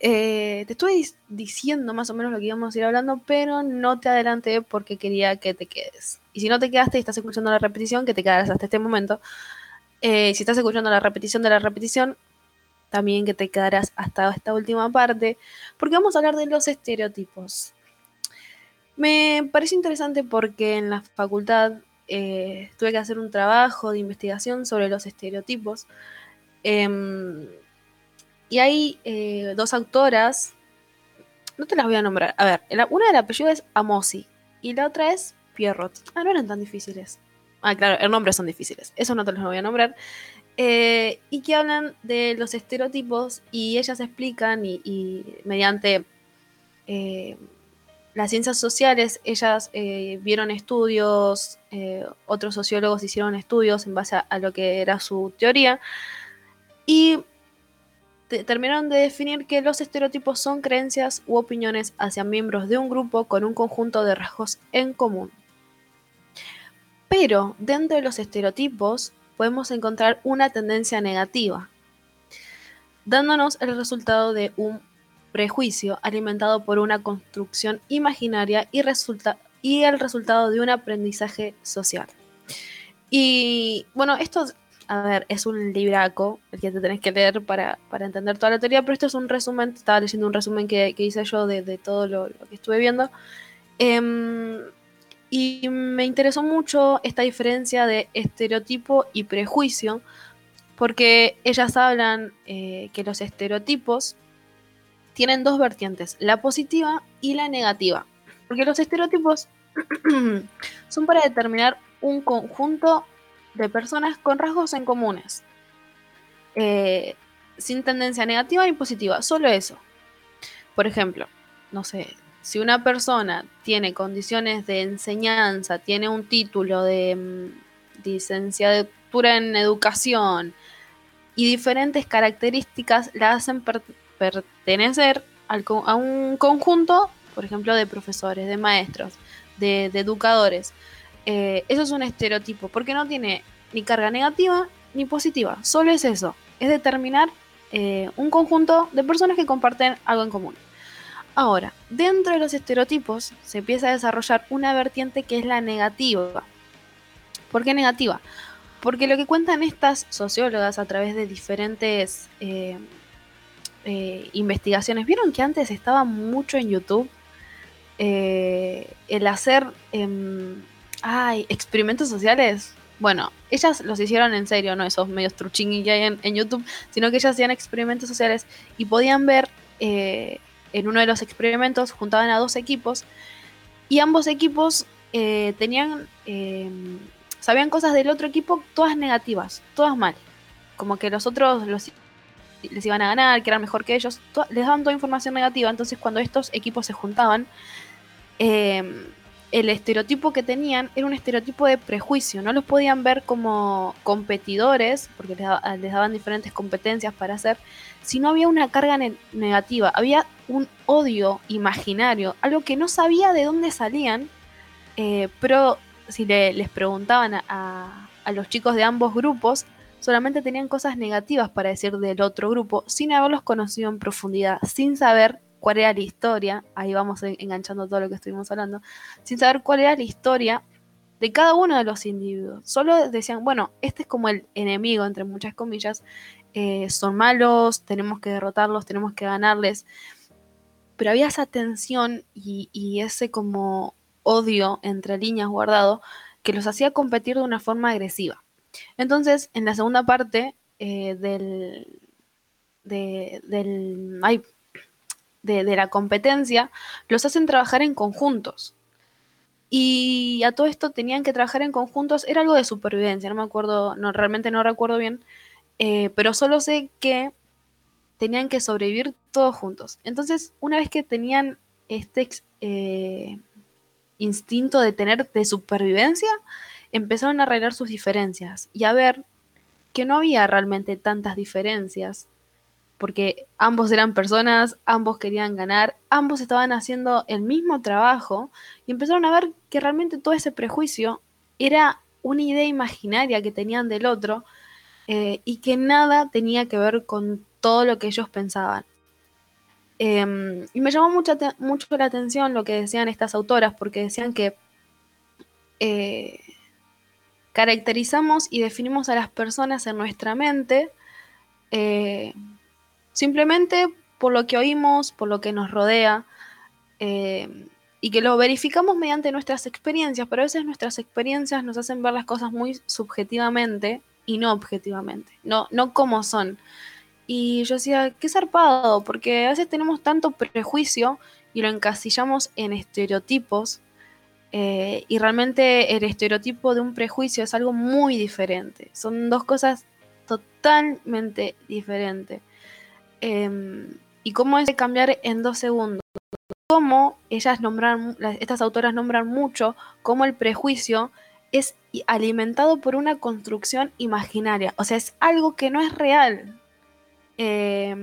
eh, te estuve diciendo más o menos lo que íbamos a ir hablando, pero no te adelanté porque quería que te quedes. Y si no te quedaste y estás escuchando la repetición, que te quedarás hasta este momento. Eh, si estás escuchando la repetición de la repetición, también que te quedarás hasta esta última parte, porque vamos a hablar de los estereotipos. Me parece interesante porque en la facultad eh, tuve que hacer un trabajo de investigación sobre los estereotipos. Em, y hay eh, dos autoras, no te las voy a nombrar. A ver, una del apellido es Amosi y la otra es Pierrot. Ah, no eran tan difíciles. Ah, claro, el nombre son difíciles. Eso no te los voy a nombrar. Eh, y que hablan de los estereotipos y ellas explican y, mediante eh, las ciencias sociales, ellas vieron estudios, otros sociólogos hicieron estudios en base a, a lo que era su teoría y terminaron de definir que los estereotipos son creencias u opiniones hacia miembros de un grupo con un conjunto de rasgos en común. Pero dentro de los estereotipos podemos encontrar una tendencia negativa, dándonos el resultado de un prejuicio alimentado por una construcción imaginaria y, el resultado de un aprendizaje social. Y bueno, esto, a ver, es un libraco el que te tenés que leer para, para entender toda la teoría, pero esto es un resumen, estaba leyendo un resumen que, que hice yo de, todo lo, lo que estuve viendo. Em, y me interesó mucho esta diferencia de estereotipo y prejuicio, porque ellas hablan eh, que los estereotipos tienen dos vertientes, la positiva y la negativa. Porque los estereotipos son para determinar un conjunto de personas con rasgos en comunes, eh, sin tendencia negativa ni positiva, solo eso. Por ejemplo, no sé, si una persona tiene condiciones de enseñanza, tiene un título de mm, licenciatura en educación y diferentes características la hacen per- pertenecer al a un conjunto, por ejemplo, de profesores, de maestros, de educadores. Eh, eso es un estereotipo, porque no tiene ni carga negativa ni positiva, solo es eso, es determinar eh, un conjunto de personas que comparten algo en común. Ahora, dentro de los estereotipos se empieza a desarrollar una vertiente que es la negativa. ¿Por qué negativa? Porque lo que cuentan estas sociólogas a través de diferentes eh, investigaciones, vieron que antes estaba mucho en YouTube el hacer em, ay, experimentos sociales. Bueno, ellas los hicieron en serio, no esos medios truchingui que hay en, YouTube, sino que ellas hacían experimentos sociales y podían ver eh, en uno de los experimentos, juntaban a dos equipos y ambos equipos eh, tenían, eh, sabían cosas del otro equipo, todas negativas, todas mal. Como que los otros les iban a ganar, que eran mejor que ellos, les daban toda información negativa. Entonces, cuando estos equipos se juntaban, eh, el estereotipo que tenían era un estereotipo de prejuicio. No los podían ver como competidores, porque les, da- les daban diferentes competencias para hacer, sino había una carga ne- negativa, había un odio imaginario, algo que no sabía de dónde salían, eh, pero si le- les preguntaban a- a los chicos de ambos grupos, solamente tenían cosas negativas para decir del otro grupo, sin haberlos conocido en profundidad, sin saber cuál era la historia, ahí vamos en- enganchando todo lo que estuvimos hablando, sin saber cuál era la historia de cada uno de los individuos. Solo decían, bueno, este es como el enemigo, entre muchas comillas, eh, son malos, tenemos que derrotarlos, tenemos que ganarles. pero había esa tensión y, y ese como odio entre líneas guardado que los hacía competir de una forma agresiva. Entonces, en la segunda parte eh, del, de, del, ay, de, de la competencia, los hacen trabajar en conjuntos. Y a todo esto tenían que trabajar en conjuntos, era algo de supervivencia, no me acuerdo, no, realmente no recuerdo bien, eh, pero solo sé que tenían que sobrevivir todos juntos. Entonces, una vez que tenían este eh, instinto de tener de supervivencia, empezaron a arreglar sus diferencias y a ver que no había realmente tantas diferencias, porque ambos eran personas, ambos querían ganar, ambos estaban haciendo el mismo trabajo y empezaron a ver que realmente todo ese prejuicio era una idea imaginaria que tenían del otro eh, y que nada tenía que ver con todo lo que ellos pensaban. Eh, y me llamó mucho, mucho, la atención lo que decían estas autoras, porque decían que eh, caracterizamos y definimos a las personas en nuestra mente eh, simplemente por lo que oímos, por lo que nos rodea, eh, y que lo verificamos mediante nuestras experiencias, pero a veces nuestras experiencias nos hacen ver las cosas muy subjetivamente y no objetivamente, no, no como son. Y yo decía, qué zarpado, porque a veces tenemos tanto prejuicio y lo encasillamos en estereotipos. Eh, y realmente el estereotipo de un prejuicio es algo muy diferente. Son dos cosas totalmente diferentes. Eh, y cómo es cambiar en dos segundos. Cómo ellas nombran, estas autoras nombran mucho, cómo el prejuicio es alimentado por una construcción imaginaria. O sea, es algo que no es real. Eh,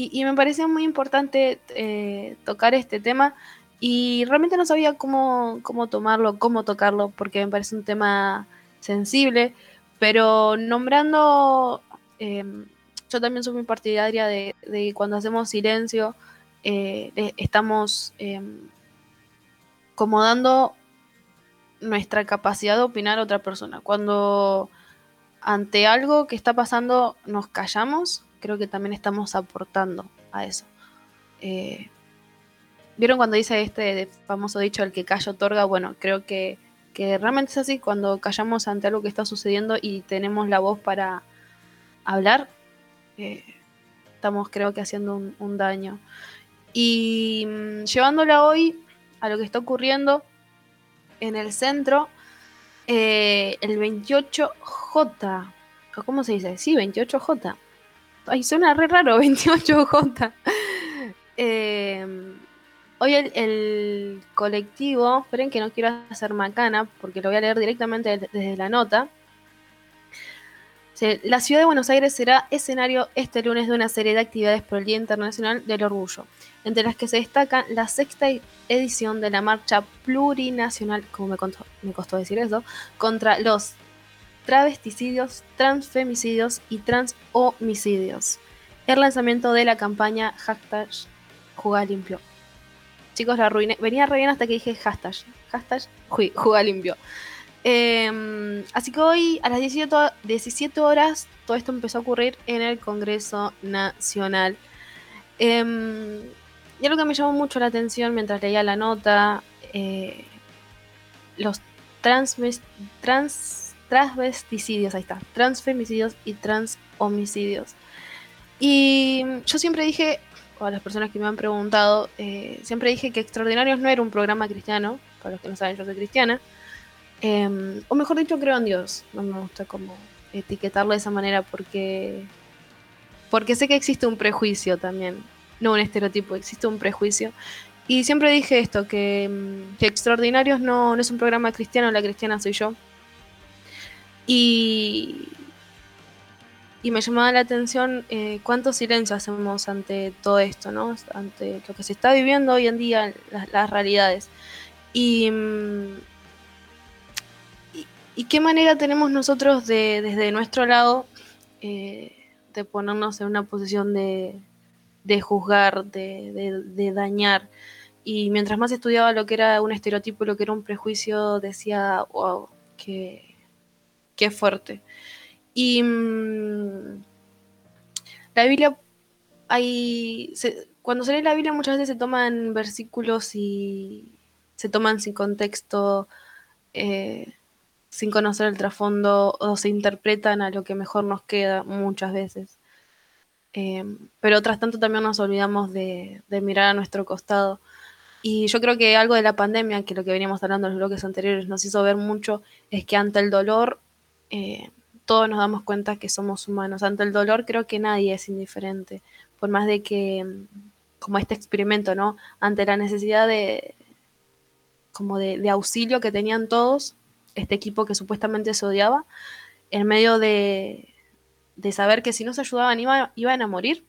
y, me parecía muy importante eh, tocar este tema y realmente no sabía cómo, cómo tomarlo, cómo tocarlo, porque me parece un tema sensible, pero nombrando, eh, yo también soy muy partidaria de, de cuando hacemos silencio, eh, estamos em, como dando nuestra capacidad de opinar a otra persona. Cuando ante algo que está pasando nos callamos, creo que también estamos aportando a eso. Eh, ¿Vieron cuando dice este famoso dicho, el que calla otorga? Bueno, creo que, realmente es así, cuando callamos ante algo que está sucediendo y tenemos la voz para hablar, eh, estamos creo que haciendo un, daño. Y mmm, llevándola hoy a lo que está ocurriendo en el centro, eh, el 28J, ¿cómo se dice? Sí, 28J Ay, suena re raro, 28J. eh, hoy el, el, colectivo, esperen que no quiero hacer macana, porque lo voy a leer directamente desde la nota. La ciudad de Buenos Aires será escenario este lunes de una serie de actividades por el Día Internacional del Orgullo, entre las que se destacan la sexta edición de la marcha plurinacional, como me, costó decir eso, contra los travesticidios, transfemicidios y transhomicidios. El lanzamiento de la campaña hashtag Juga Limpio. Chicos, la arruiné. Venía re bien hasta que dije hashtag. Hashtag Juga Limpio. Eh, así que hoy a las 17, 17, horas todo esto empezó a ocurrir en el Congreso Nacional. Eh, y algo que me llamó mucho la atención mientras leía la nota, eh, los trans, trans transvesticidios, ahí está, transfemicidios y transhomicidios. Y yo siempre dije, o a las personas que me han preguntado, eh, siempre dije que Extraordinarios no era un programa cristiano, para los que no saben, yo soy cristiana, eh, o mejor dicho, creo en Dios, no me gusta como etiquetarlo de esa manera porque, porque sé que existe un prejuicio también, no un estereotipo, existe un prejuicio. Y siempre dije esto, que, que Extraordinarios no, no es un programa cristiano, la cristiana soy yo, y, y me llamaba la atención eh, cuánto silencio hacemos ante todo esto, ¿no? Ante lo que se está viviendo hoy en día, las, las realidades. Y, y, qué manera tenemos nosotros de, desde nuestro lado, eh, de ponernos en una posición de, juzgar, de, dañar. Y mientras más estudiaba lo que era un estereotipo, lo que era un prejuicio, decía, wow, que qué fuerte. Y mmm, la Biblia hay, cuando se lee la Biblia muchas veces se toman versículos y se toman sin contexto, eh, sin conocer el trasfondo o se interpretan a lo que mejor nos queda muchas veces. Eh, pero otras tanto también nos olvidamos de, mirar a nuestro costado. Y yo creo que algo de la pandemia, que lo que veníamos hablando en los bloques anteriores nos hizo ver mucho, es que ante el dolor eh, todos nos damos cuenta que somos humanos. Ante el dolor creo que nadie es indiferente, por más de que, como este experimento, ¿no? Ante la necesidad de, como de, auxilio que tenían todos, este equipo que supuestamente se odiaba, en medio de, de saber que si no se ayudaban iban a morir,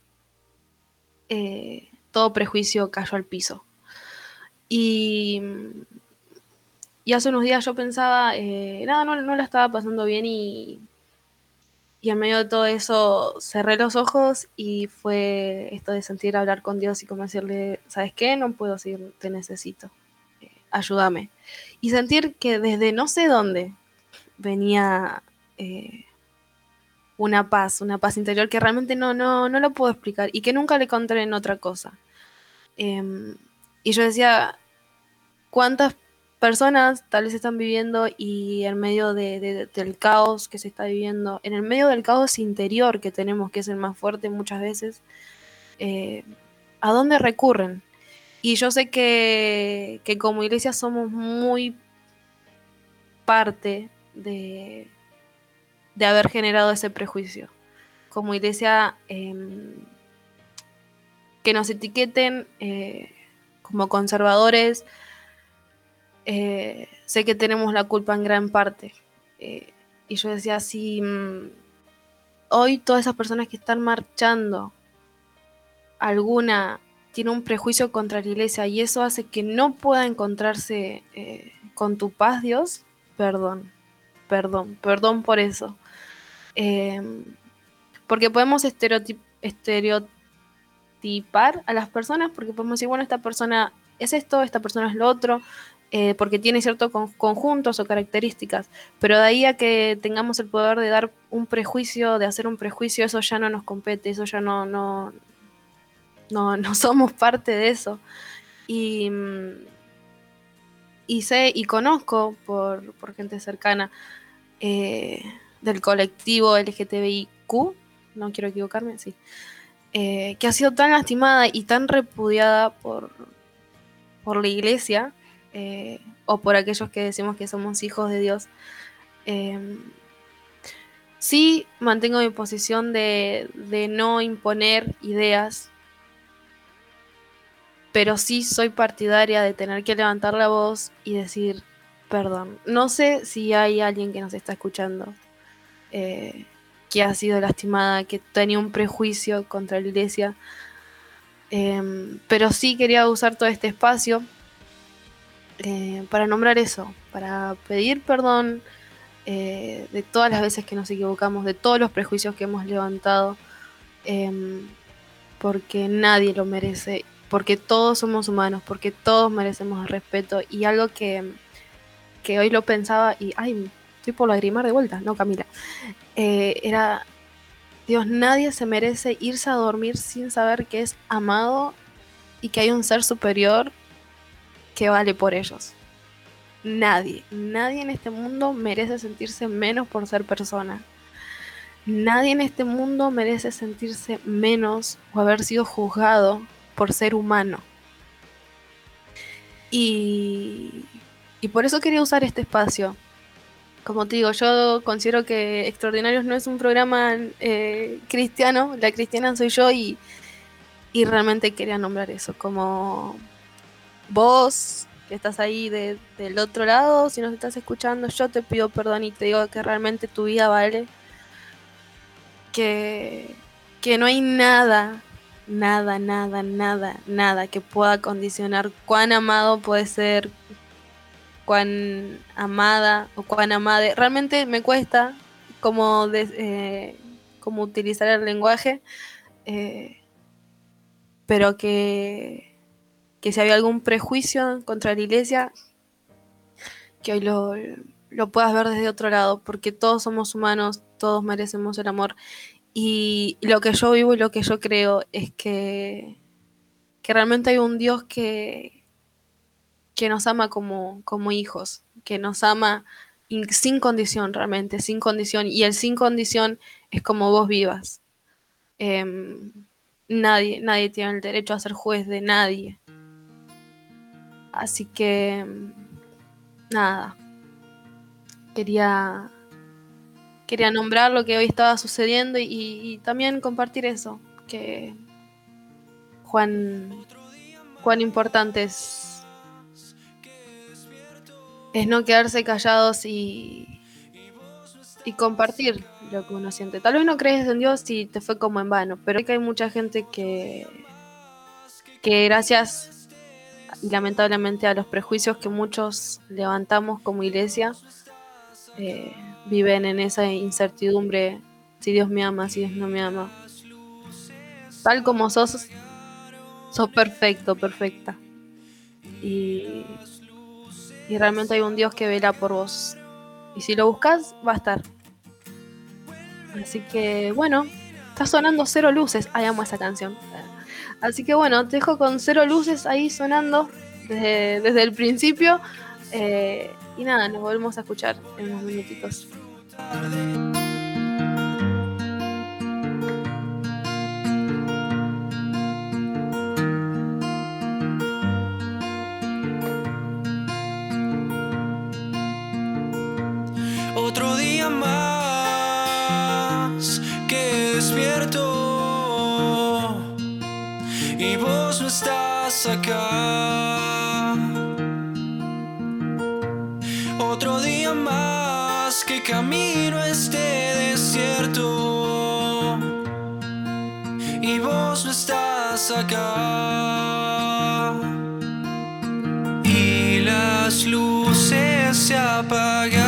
eh, todo prejuicio cayó al piso. Y, hace unos días yo pensaba, eh, nada, no, no la estaba pasando bien y, y en medio de todo eso cerré los ojos y fue esto de sentir hablar con Dios y como decirle, ¿sabes qué? No puedo seguir, te necesito ayúdame. Y sentir que desde no sé dónde venía eh, una paz, una paz interior que realmente no, no, no lo puedo explicar y que nunca le encontré en otra cosa. Em, y yo decía, ¿cuántas personas tal vez están viviendo y en medio del caos que se está viviendo, en el medio del caos interior que tenemos, que es el más fuerte muchas veces, eh, ¿a dónde recurren? Y yo sé que, como iglesia somos muy parte de, de haber generado ese prejuicio. Como iglesia, em, que nos etiqueten eh, como conservadores, eh, sé que tenemos la culpa en gran parte. Eh, y yo decía, si mm, hoy todas esas personas que están marchando, alguna tiene un prejuicio contra la iglesia y eso hace que no pueda encontrarse eh, con tu paz, Dios, perdón, perdón, perdón por eso. Em, porque podemos estereotipar a las personas, porque podemos decir, bueno, esta persona es esto, esta persona es lo otro, eh, porque tiene ciertos conjuntos o características, pero de ahí a que tengamos el poder de dar un prejuicio, de hacer un prejuicio, eso ya no nos compete, eso ya no, no, no, no somos parte de eso. Y, y sé y conozco por, gente cercana eh, del colectivo LGTBIQ, no quiero equivocarme, sí, eh, que ha sido tan lastimada y tan repudiada por, por la iglesia eh, o por aquellos que decimos que somos hijos de Dios. sí mantengo mi posición de, de no imponer ideas pero sí soy partidaria de tener que levantar la voz y decir perdón. No sé si hay alguien que nos está escuchando eh, que ha sido lastimada, que tenía un prejuicio contra la iglesia, em, pero sí quería usar todo este espacio eh, para nombrar eso, para pedir perdón eh, de todas las veces que nos equivocamos, de todos los prejuicios que hemos levantado, em, porque nadie lo merece porque todos somos humanos, porque todos merecemos respeto y algo que, hoy lo pensaba y, ay, estoy por lagrimar de vuelta, no Camila, eh, era, Dios, nadie se merece irse a dormir sin saber que es amado y que hay un ser superior que vale por ellos. Nadie, nadie en este mundo merece sentirse menos por ser persona. Nadie en este mundo merece sentirse menos o haber sido juzgado por ser humano. Y, y por eso quería usar este espacio. Como te digo, yo considero que Extraordinarios no es un programa eh, cristiano, la cristiana soy yo y, y realmente quería nombrar eso, como vos que estás ahí del otro lado, si nos estás escuchando, yo te pido perdón y te digo que realmente tu vida vale, que, que no hay nada nada, nada, nada, nada que pueda condicionar cuán amado puede ser, cuán amada o cuán amada. Realmente me cuesta como, eh, como utilizar el lenguaje, eh, pero que, que si había algún prejuicio contra la iglesia, que hoy lo, lo puedas ver desde otro lado, porque todos somos humanos, todos merecemos el amor y lo que yo vivo y lo que yo creo es que que realmente hay un Dios que, que nos ama como, como hijos, que nos ama sin condición realmente, sin condición. Y el sin condición es como vos vivas. Em, nadie, nadie tiene el derecho a ser juez de nadie. Así que, nada, quería, quería nombrar lo que hoy estaba sucediendo y, también compartir eso, que Juan, cuán importante es, es no quedarse callados y, y compartir lo que uno siente. Tal vez no crees en Dios y te fue como en vano, pero que hay mucha gente que, que gracias lamentablemente a los prejuicios que muchos levantamos como iglesia, eh, viven en esa incertidumbre, si Dios me ama, si Dios no me ama. Tal como sos, sos perfecto, perfecta. Y, y realmente hay un Dios que vela por vos. Y si lo buscas, va a estar. Así que bueno, está sonando cero luces. Ay, amo esa canción. Así que bueno, te dejo con cero luces ahí sonando desde, el principio. Eh, y nada, nos volvemos a escuchar en unos minutitos. Y las luces se apagaron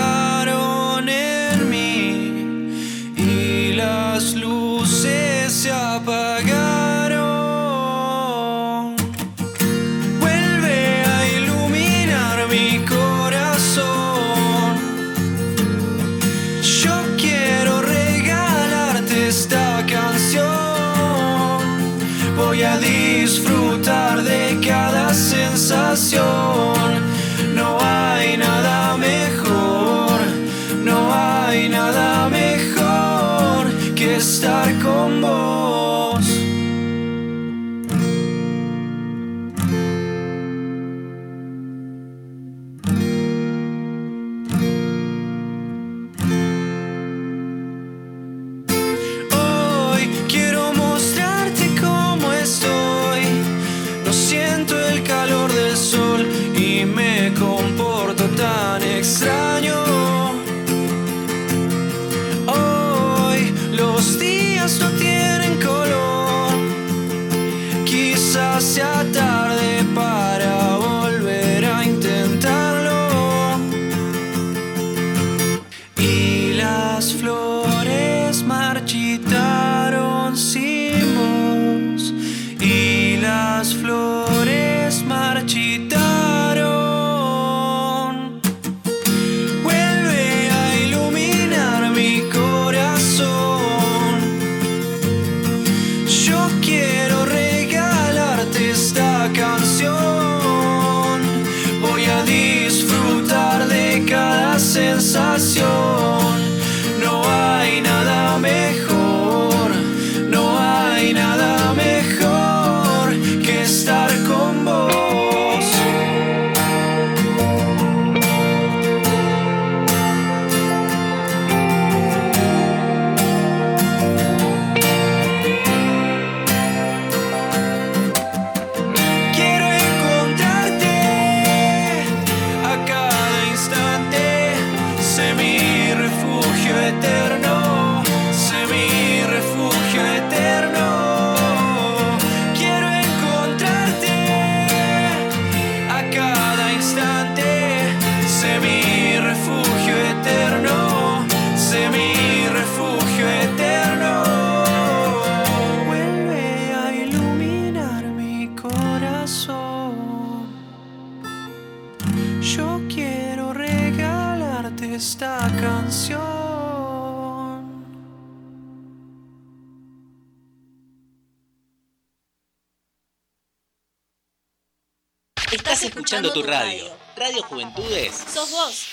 escuchando tu radio. Radio Juventudes. Sos vos.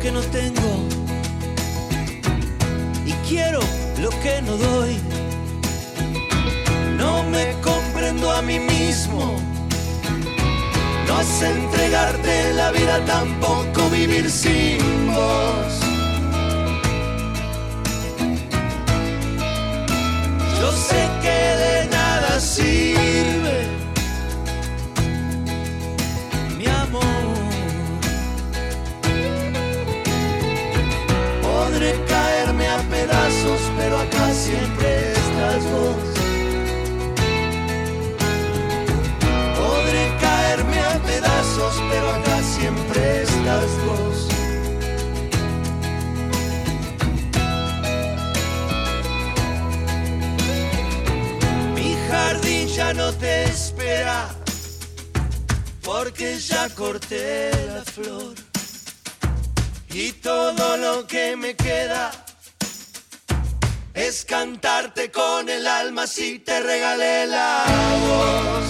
Que no tengo y quiero lo que no doy. No me comprendo a mí mismo. No sé entregarte la vida, tampoco vivir sin vos. Yo sé que de nada sirve Mi jardín ya no te espera, porque ya corté la flor. Y todo lo que me queda es cantarte con el alma si te regalé la voz.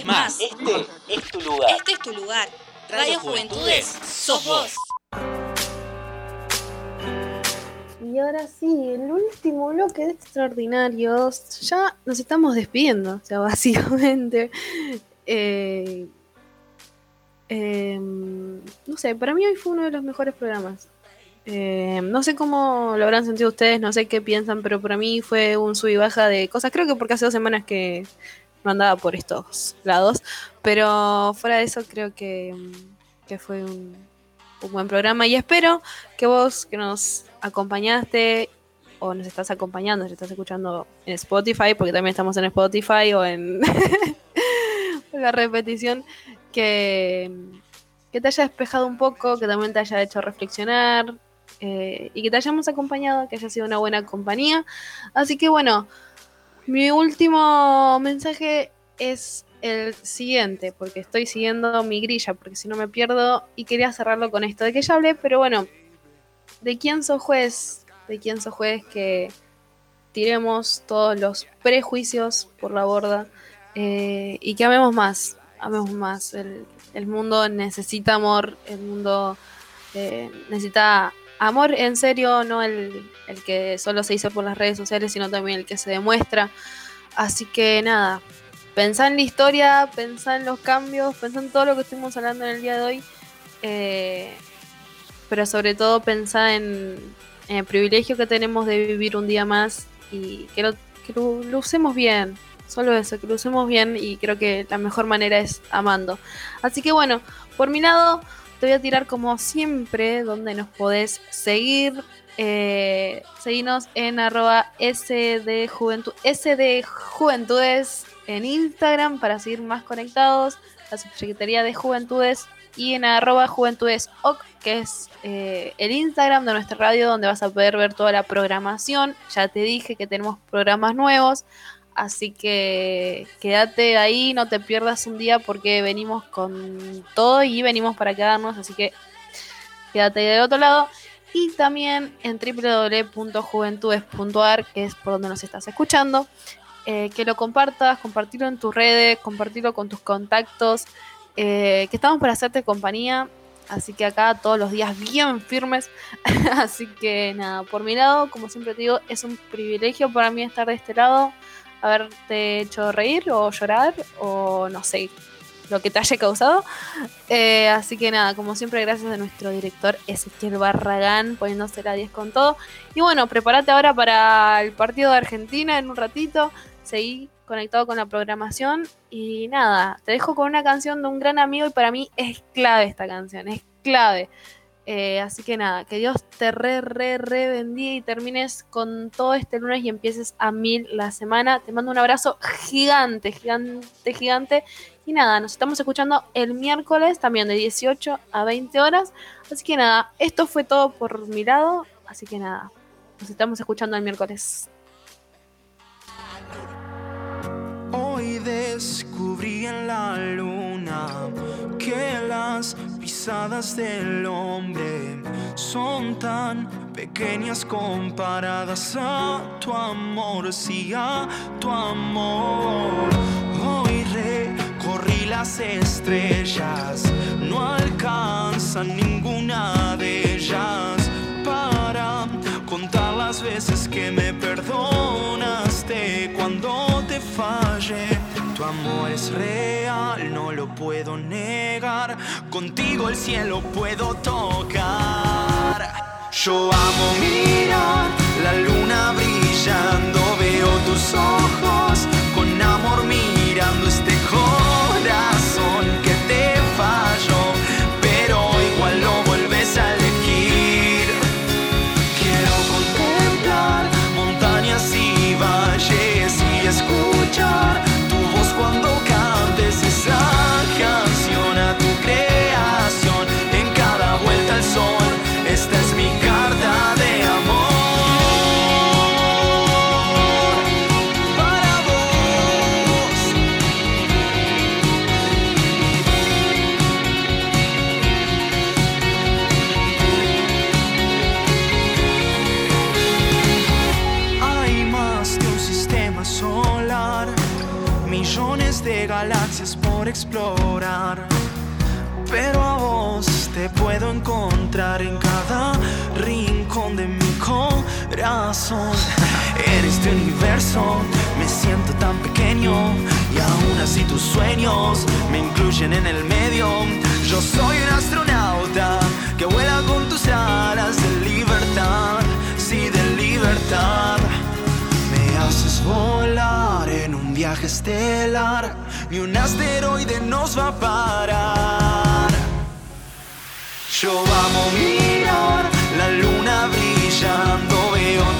Busques más. Este es tu lugar. Este es tu lugar. Radio Juventudes. Sos vos. Y ahora sí, el último bloque de extraordinarios. Ya nos estamos despidiendo, o sea, básicamente. Eh, em, no sé, para mí hoy fue uno de los mejores programas. Eh, no sé cómo lo habrán sentido ustedes, no sé qué piensan, pero para mí fue un sub y baja de cosas. Creo que porque hace dos semanas que no andaba por estos lados, pero fuera de eso creo que, que fue un, un buen programa y espero que vos que nos acompañaste o nos estás acompañando, nos estás escuchando en Spotify, porque también estamos en Spotify o en la repetición, que, que te haya despejado un poco, que también te haya hecho reflexionar eh, y que te hayamos acompañado, que haya sido una buena compañía. Así que bueno, Mi último mensaje es el siguiente, porque estoy siguiendo mi grilla, porque si no me pierdo y quería cerrarlo con esto de que ya hablé, pero bueno, ¿de quién sos juez? ¿De quién sos juez que tiremos todos los prejuicios por la borda eh, y que amemos más, amemos más. El, mundo necesita amor, el mundo eh, necesita amor en serio, no el, el que solo se dice por las redes sociales, sino también el que se demuestra. Así que nada, pensá en la historia, pensá en los cambios, pensá en todo lo que estuvimos hablando en el día de hoy. Eh, pero sobre todo pensá en, el privilegio que tenemos de vivir un día más y que lo, que lo, lo usemos bien. Solo eso, que lo usemos bien y creo que la mejor manera es amando. Así que bueno, por mi lado, te voy a tirar como siempre donde nos podés seguir. Eh, seguinos en arroba SD, Juventud, en Instagram para seguir más conectados. La Subsecretaría de Juventudes y en arroba Juventudes OC, que es eh, el Instagram de nuestra radio donde vas a poder ver toda la programación. Ya te dije que tenemos programas nuevos. Así que quédate ahí, no te pierdas un día porque venimos con todo y venimos para quedarnos. Así que quédate de otro lado. Y también en www.juventudes.ar, que es por donde nos estás escuchando. Eh, que lo compartas, compartirlo en tus redes, compartirlo con tus contactos. Eh, que estamos para hacerte compañía. Así que acá todos los días bien firmes. Así que nada, por mi lado, como siempre te digo, es un privilegio para mí estar de este lado haberte hecho reír o llorar o no sé, lo que te haya causado. Eh, así que nada, como siempre, gracias a nuestro director Ezequiel Barragán poniéndose la 10 con todo. Y bueno, prepárate ahora para el partido de Argentina en un ratito. Seguí conectado con la programación. Y nada, te dejo con una canción de un gran amigo y para mí es clave esta canción, es clave. Eh, así que nada, que Dios te re, re, re bendiga y termines con todo este lunes y empieces a mil la semana. Te mando un abrazo gigante, gigante, gigante. Y nada, nos estamos escuchando el miércoles también de 18 a 20 horas. Así que nada, esto fue todo por mi lado. Así que nada, nos estamos escuchando el miércoles. Hoy descubrí en la luna que las pisadas del hombre son tan pequeñas comparadas a tu amor, sí, a tu amor. Hoy recorrí las estrellas, no alcanzan ninguna de ellas para contar las veces que me perdonaste cuando te fallé. Amor es real, no lo puedo negar. Contigo el cielo puedo tocar. Yo amo mirar la luna brillando, veo tus ojos con amor mirando este corazón que te falló, pero igual lo vuelves a elegir. Quiero contemplar montañas y valles y escuchar te puedo encontrar en cada rincón de mi corazón. En este universo me siento tan pequeño y aún así tus sueños me incluyen en el medio. Yo soy un astronauta que vuela con tus alas de libertad, sí de libertad. Me haces volar en un viaje estelar, ni un asteroide nos va a parar. Yo amo mirar la luna brillando, veo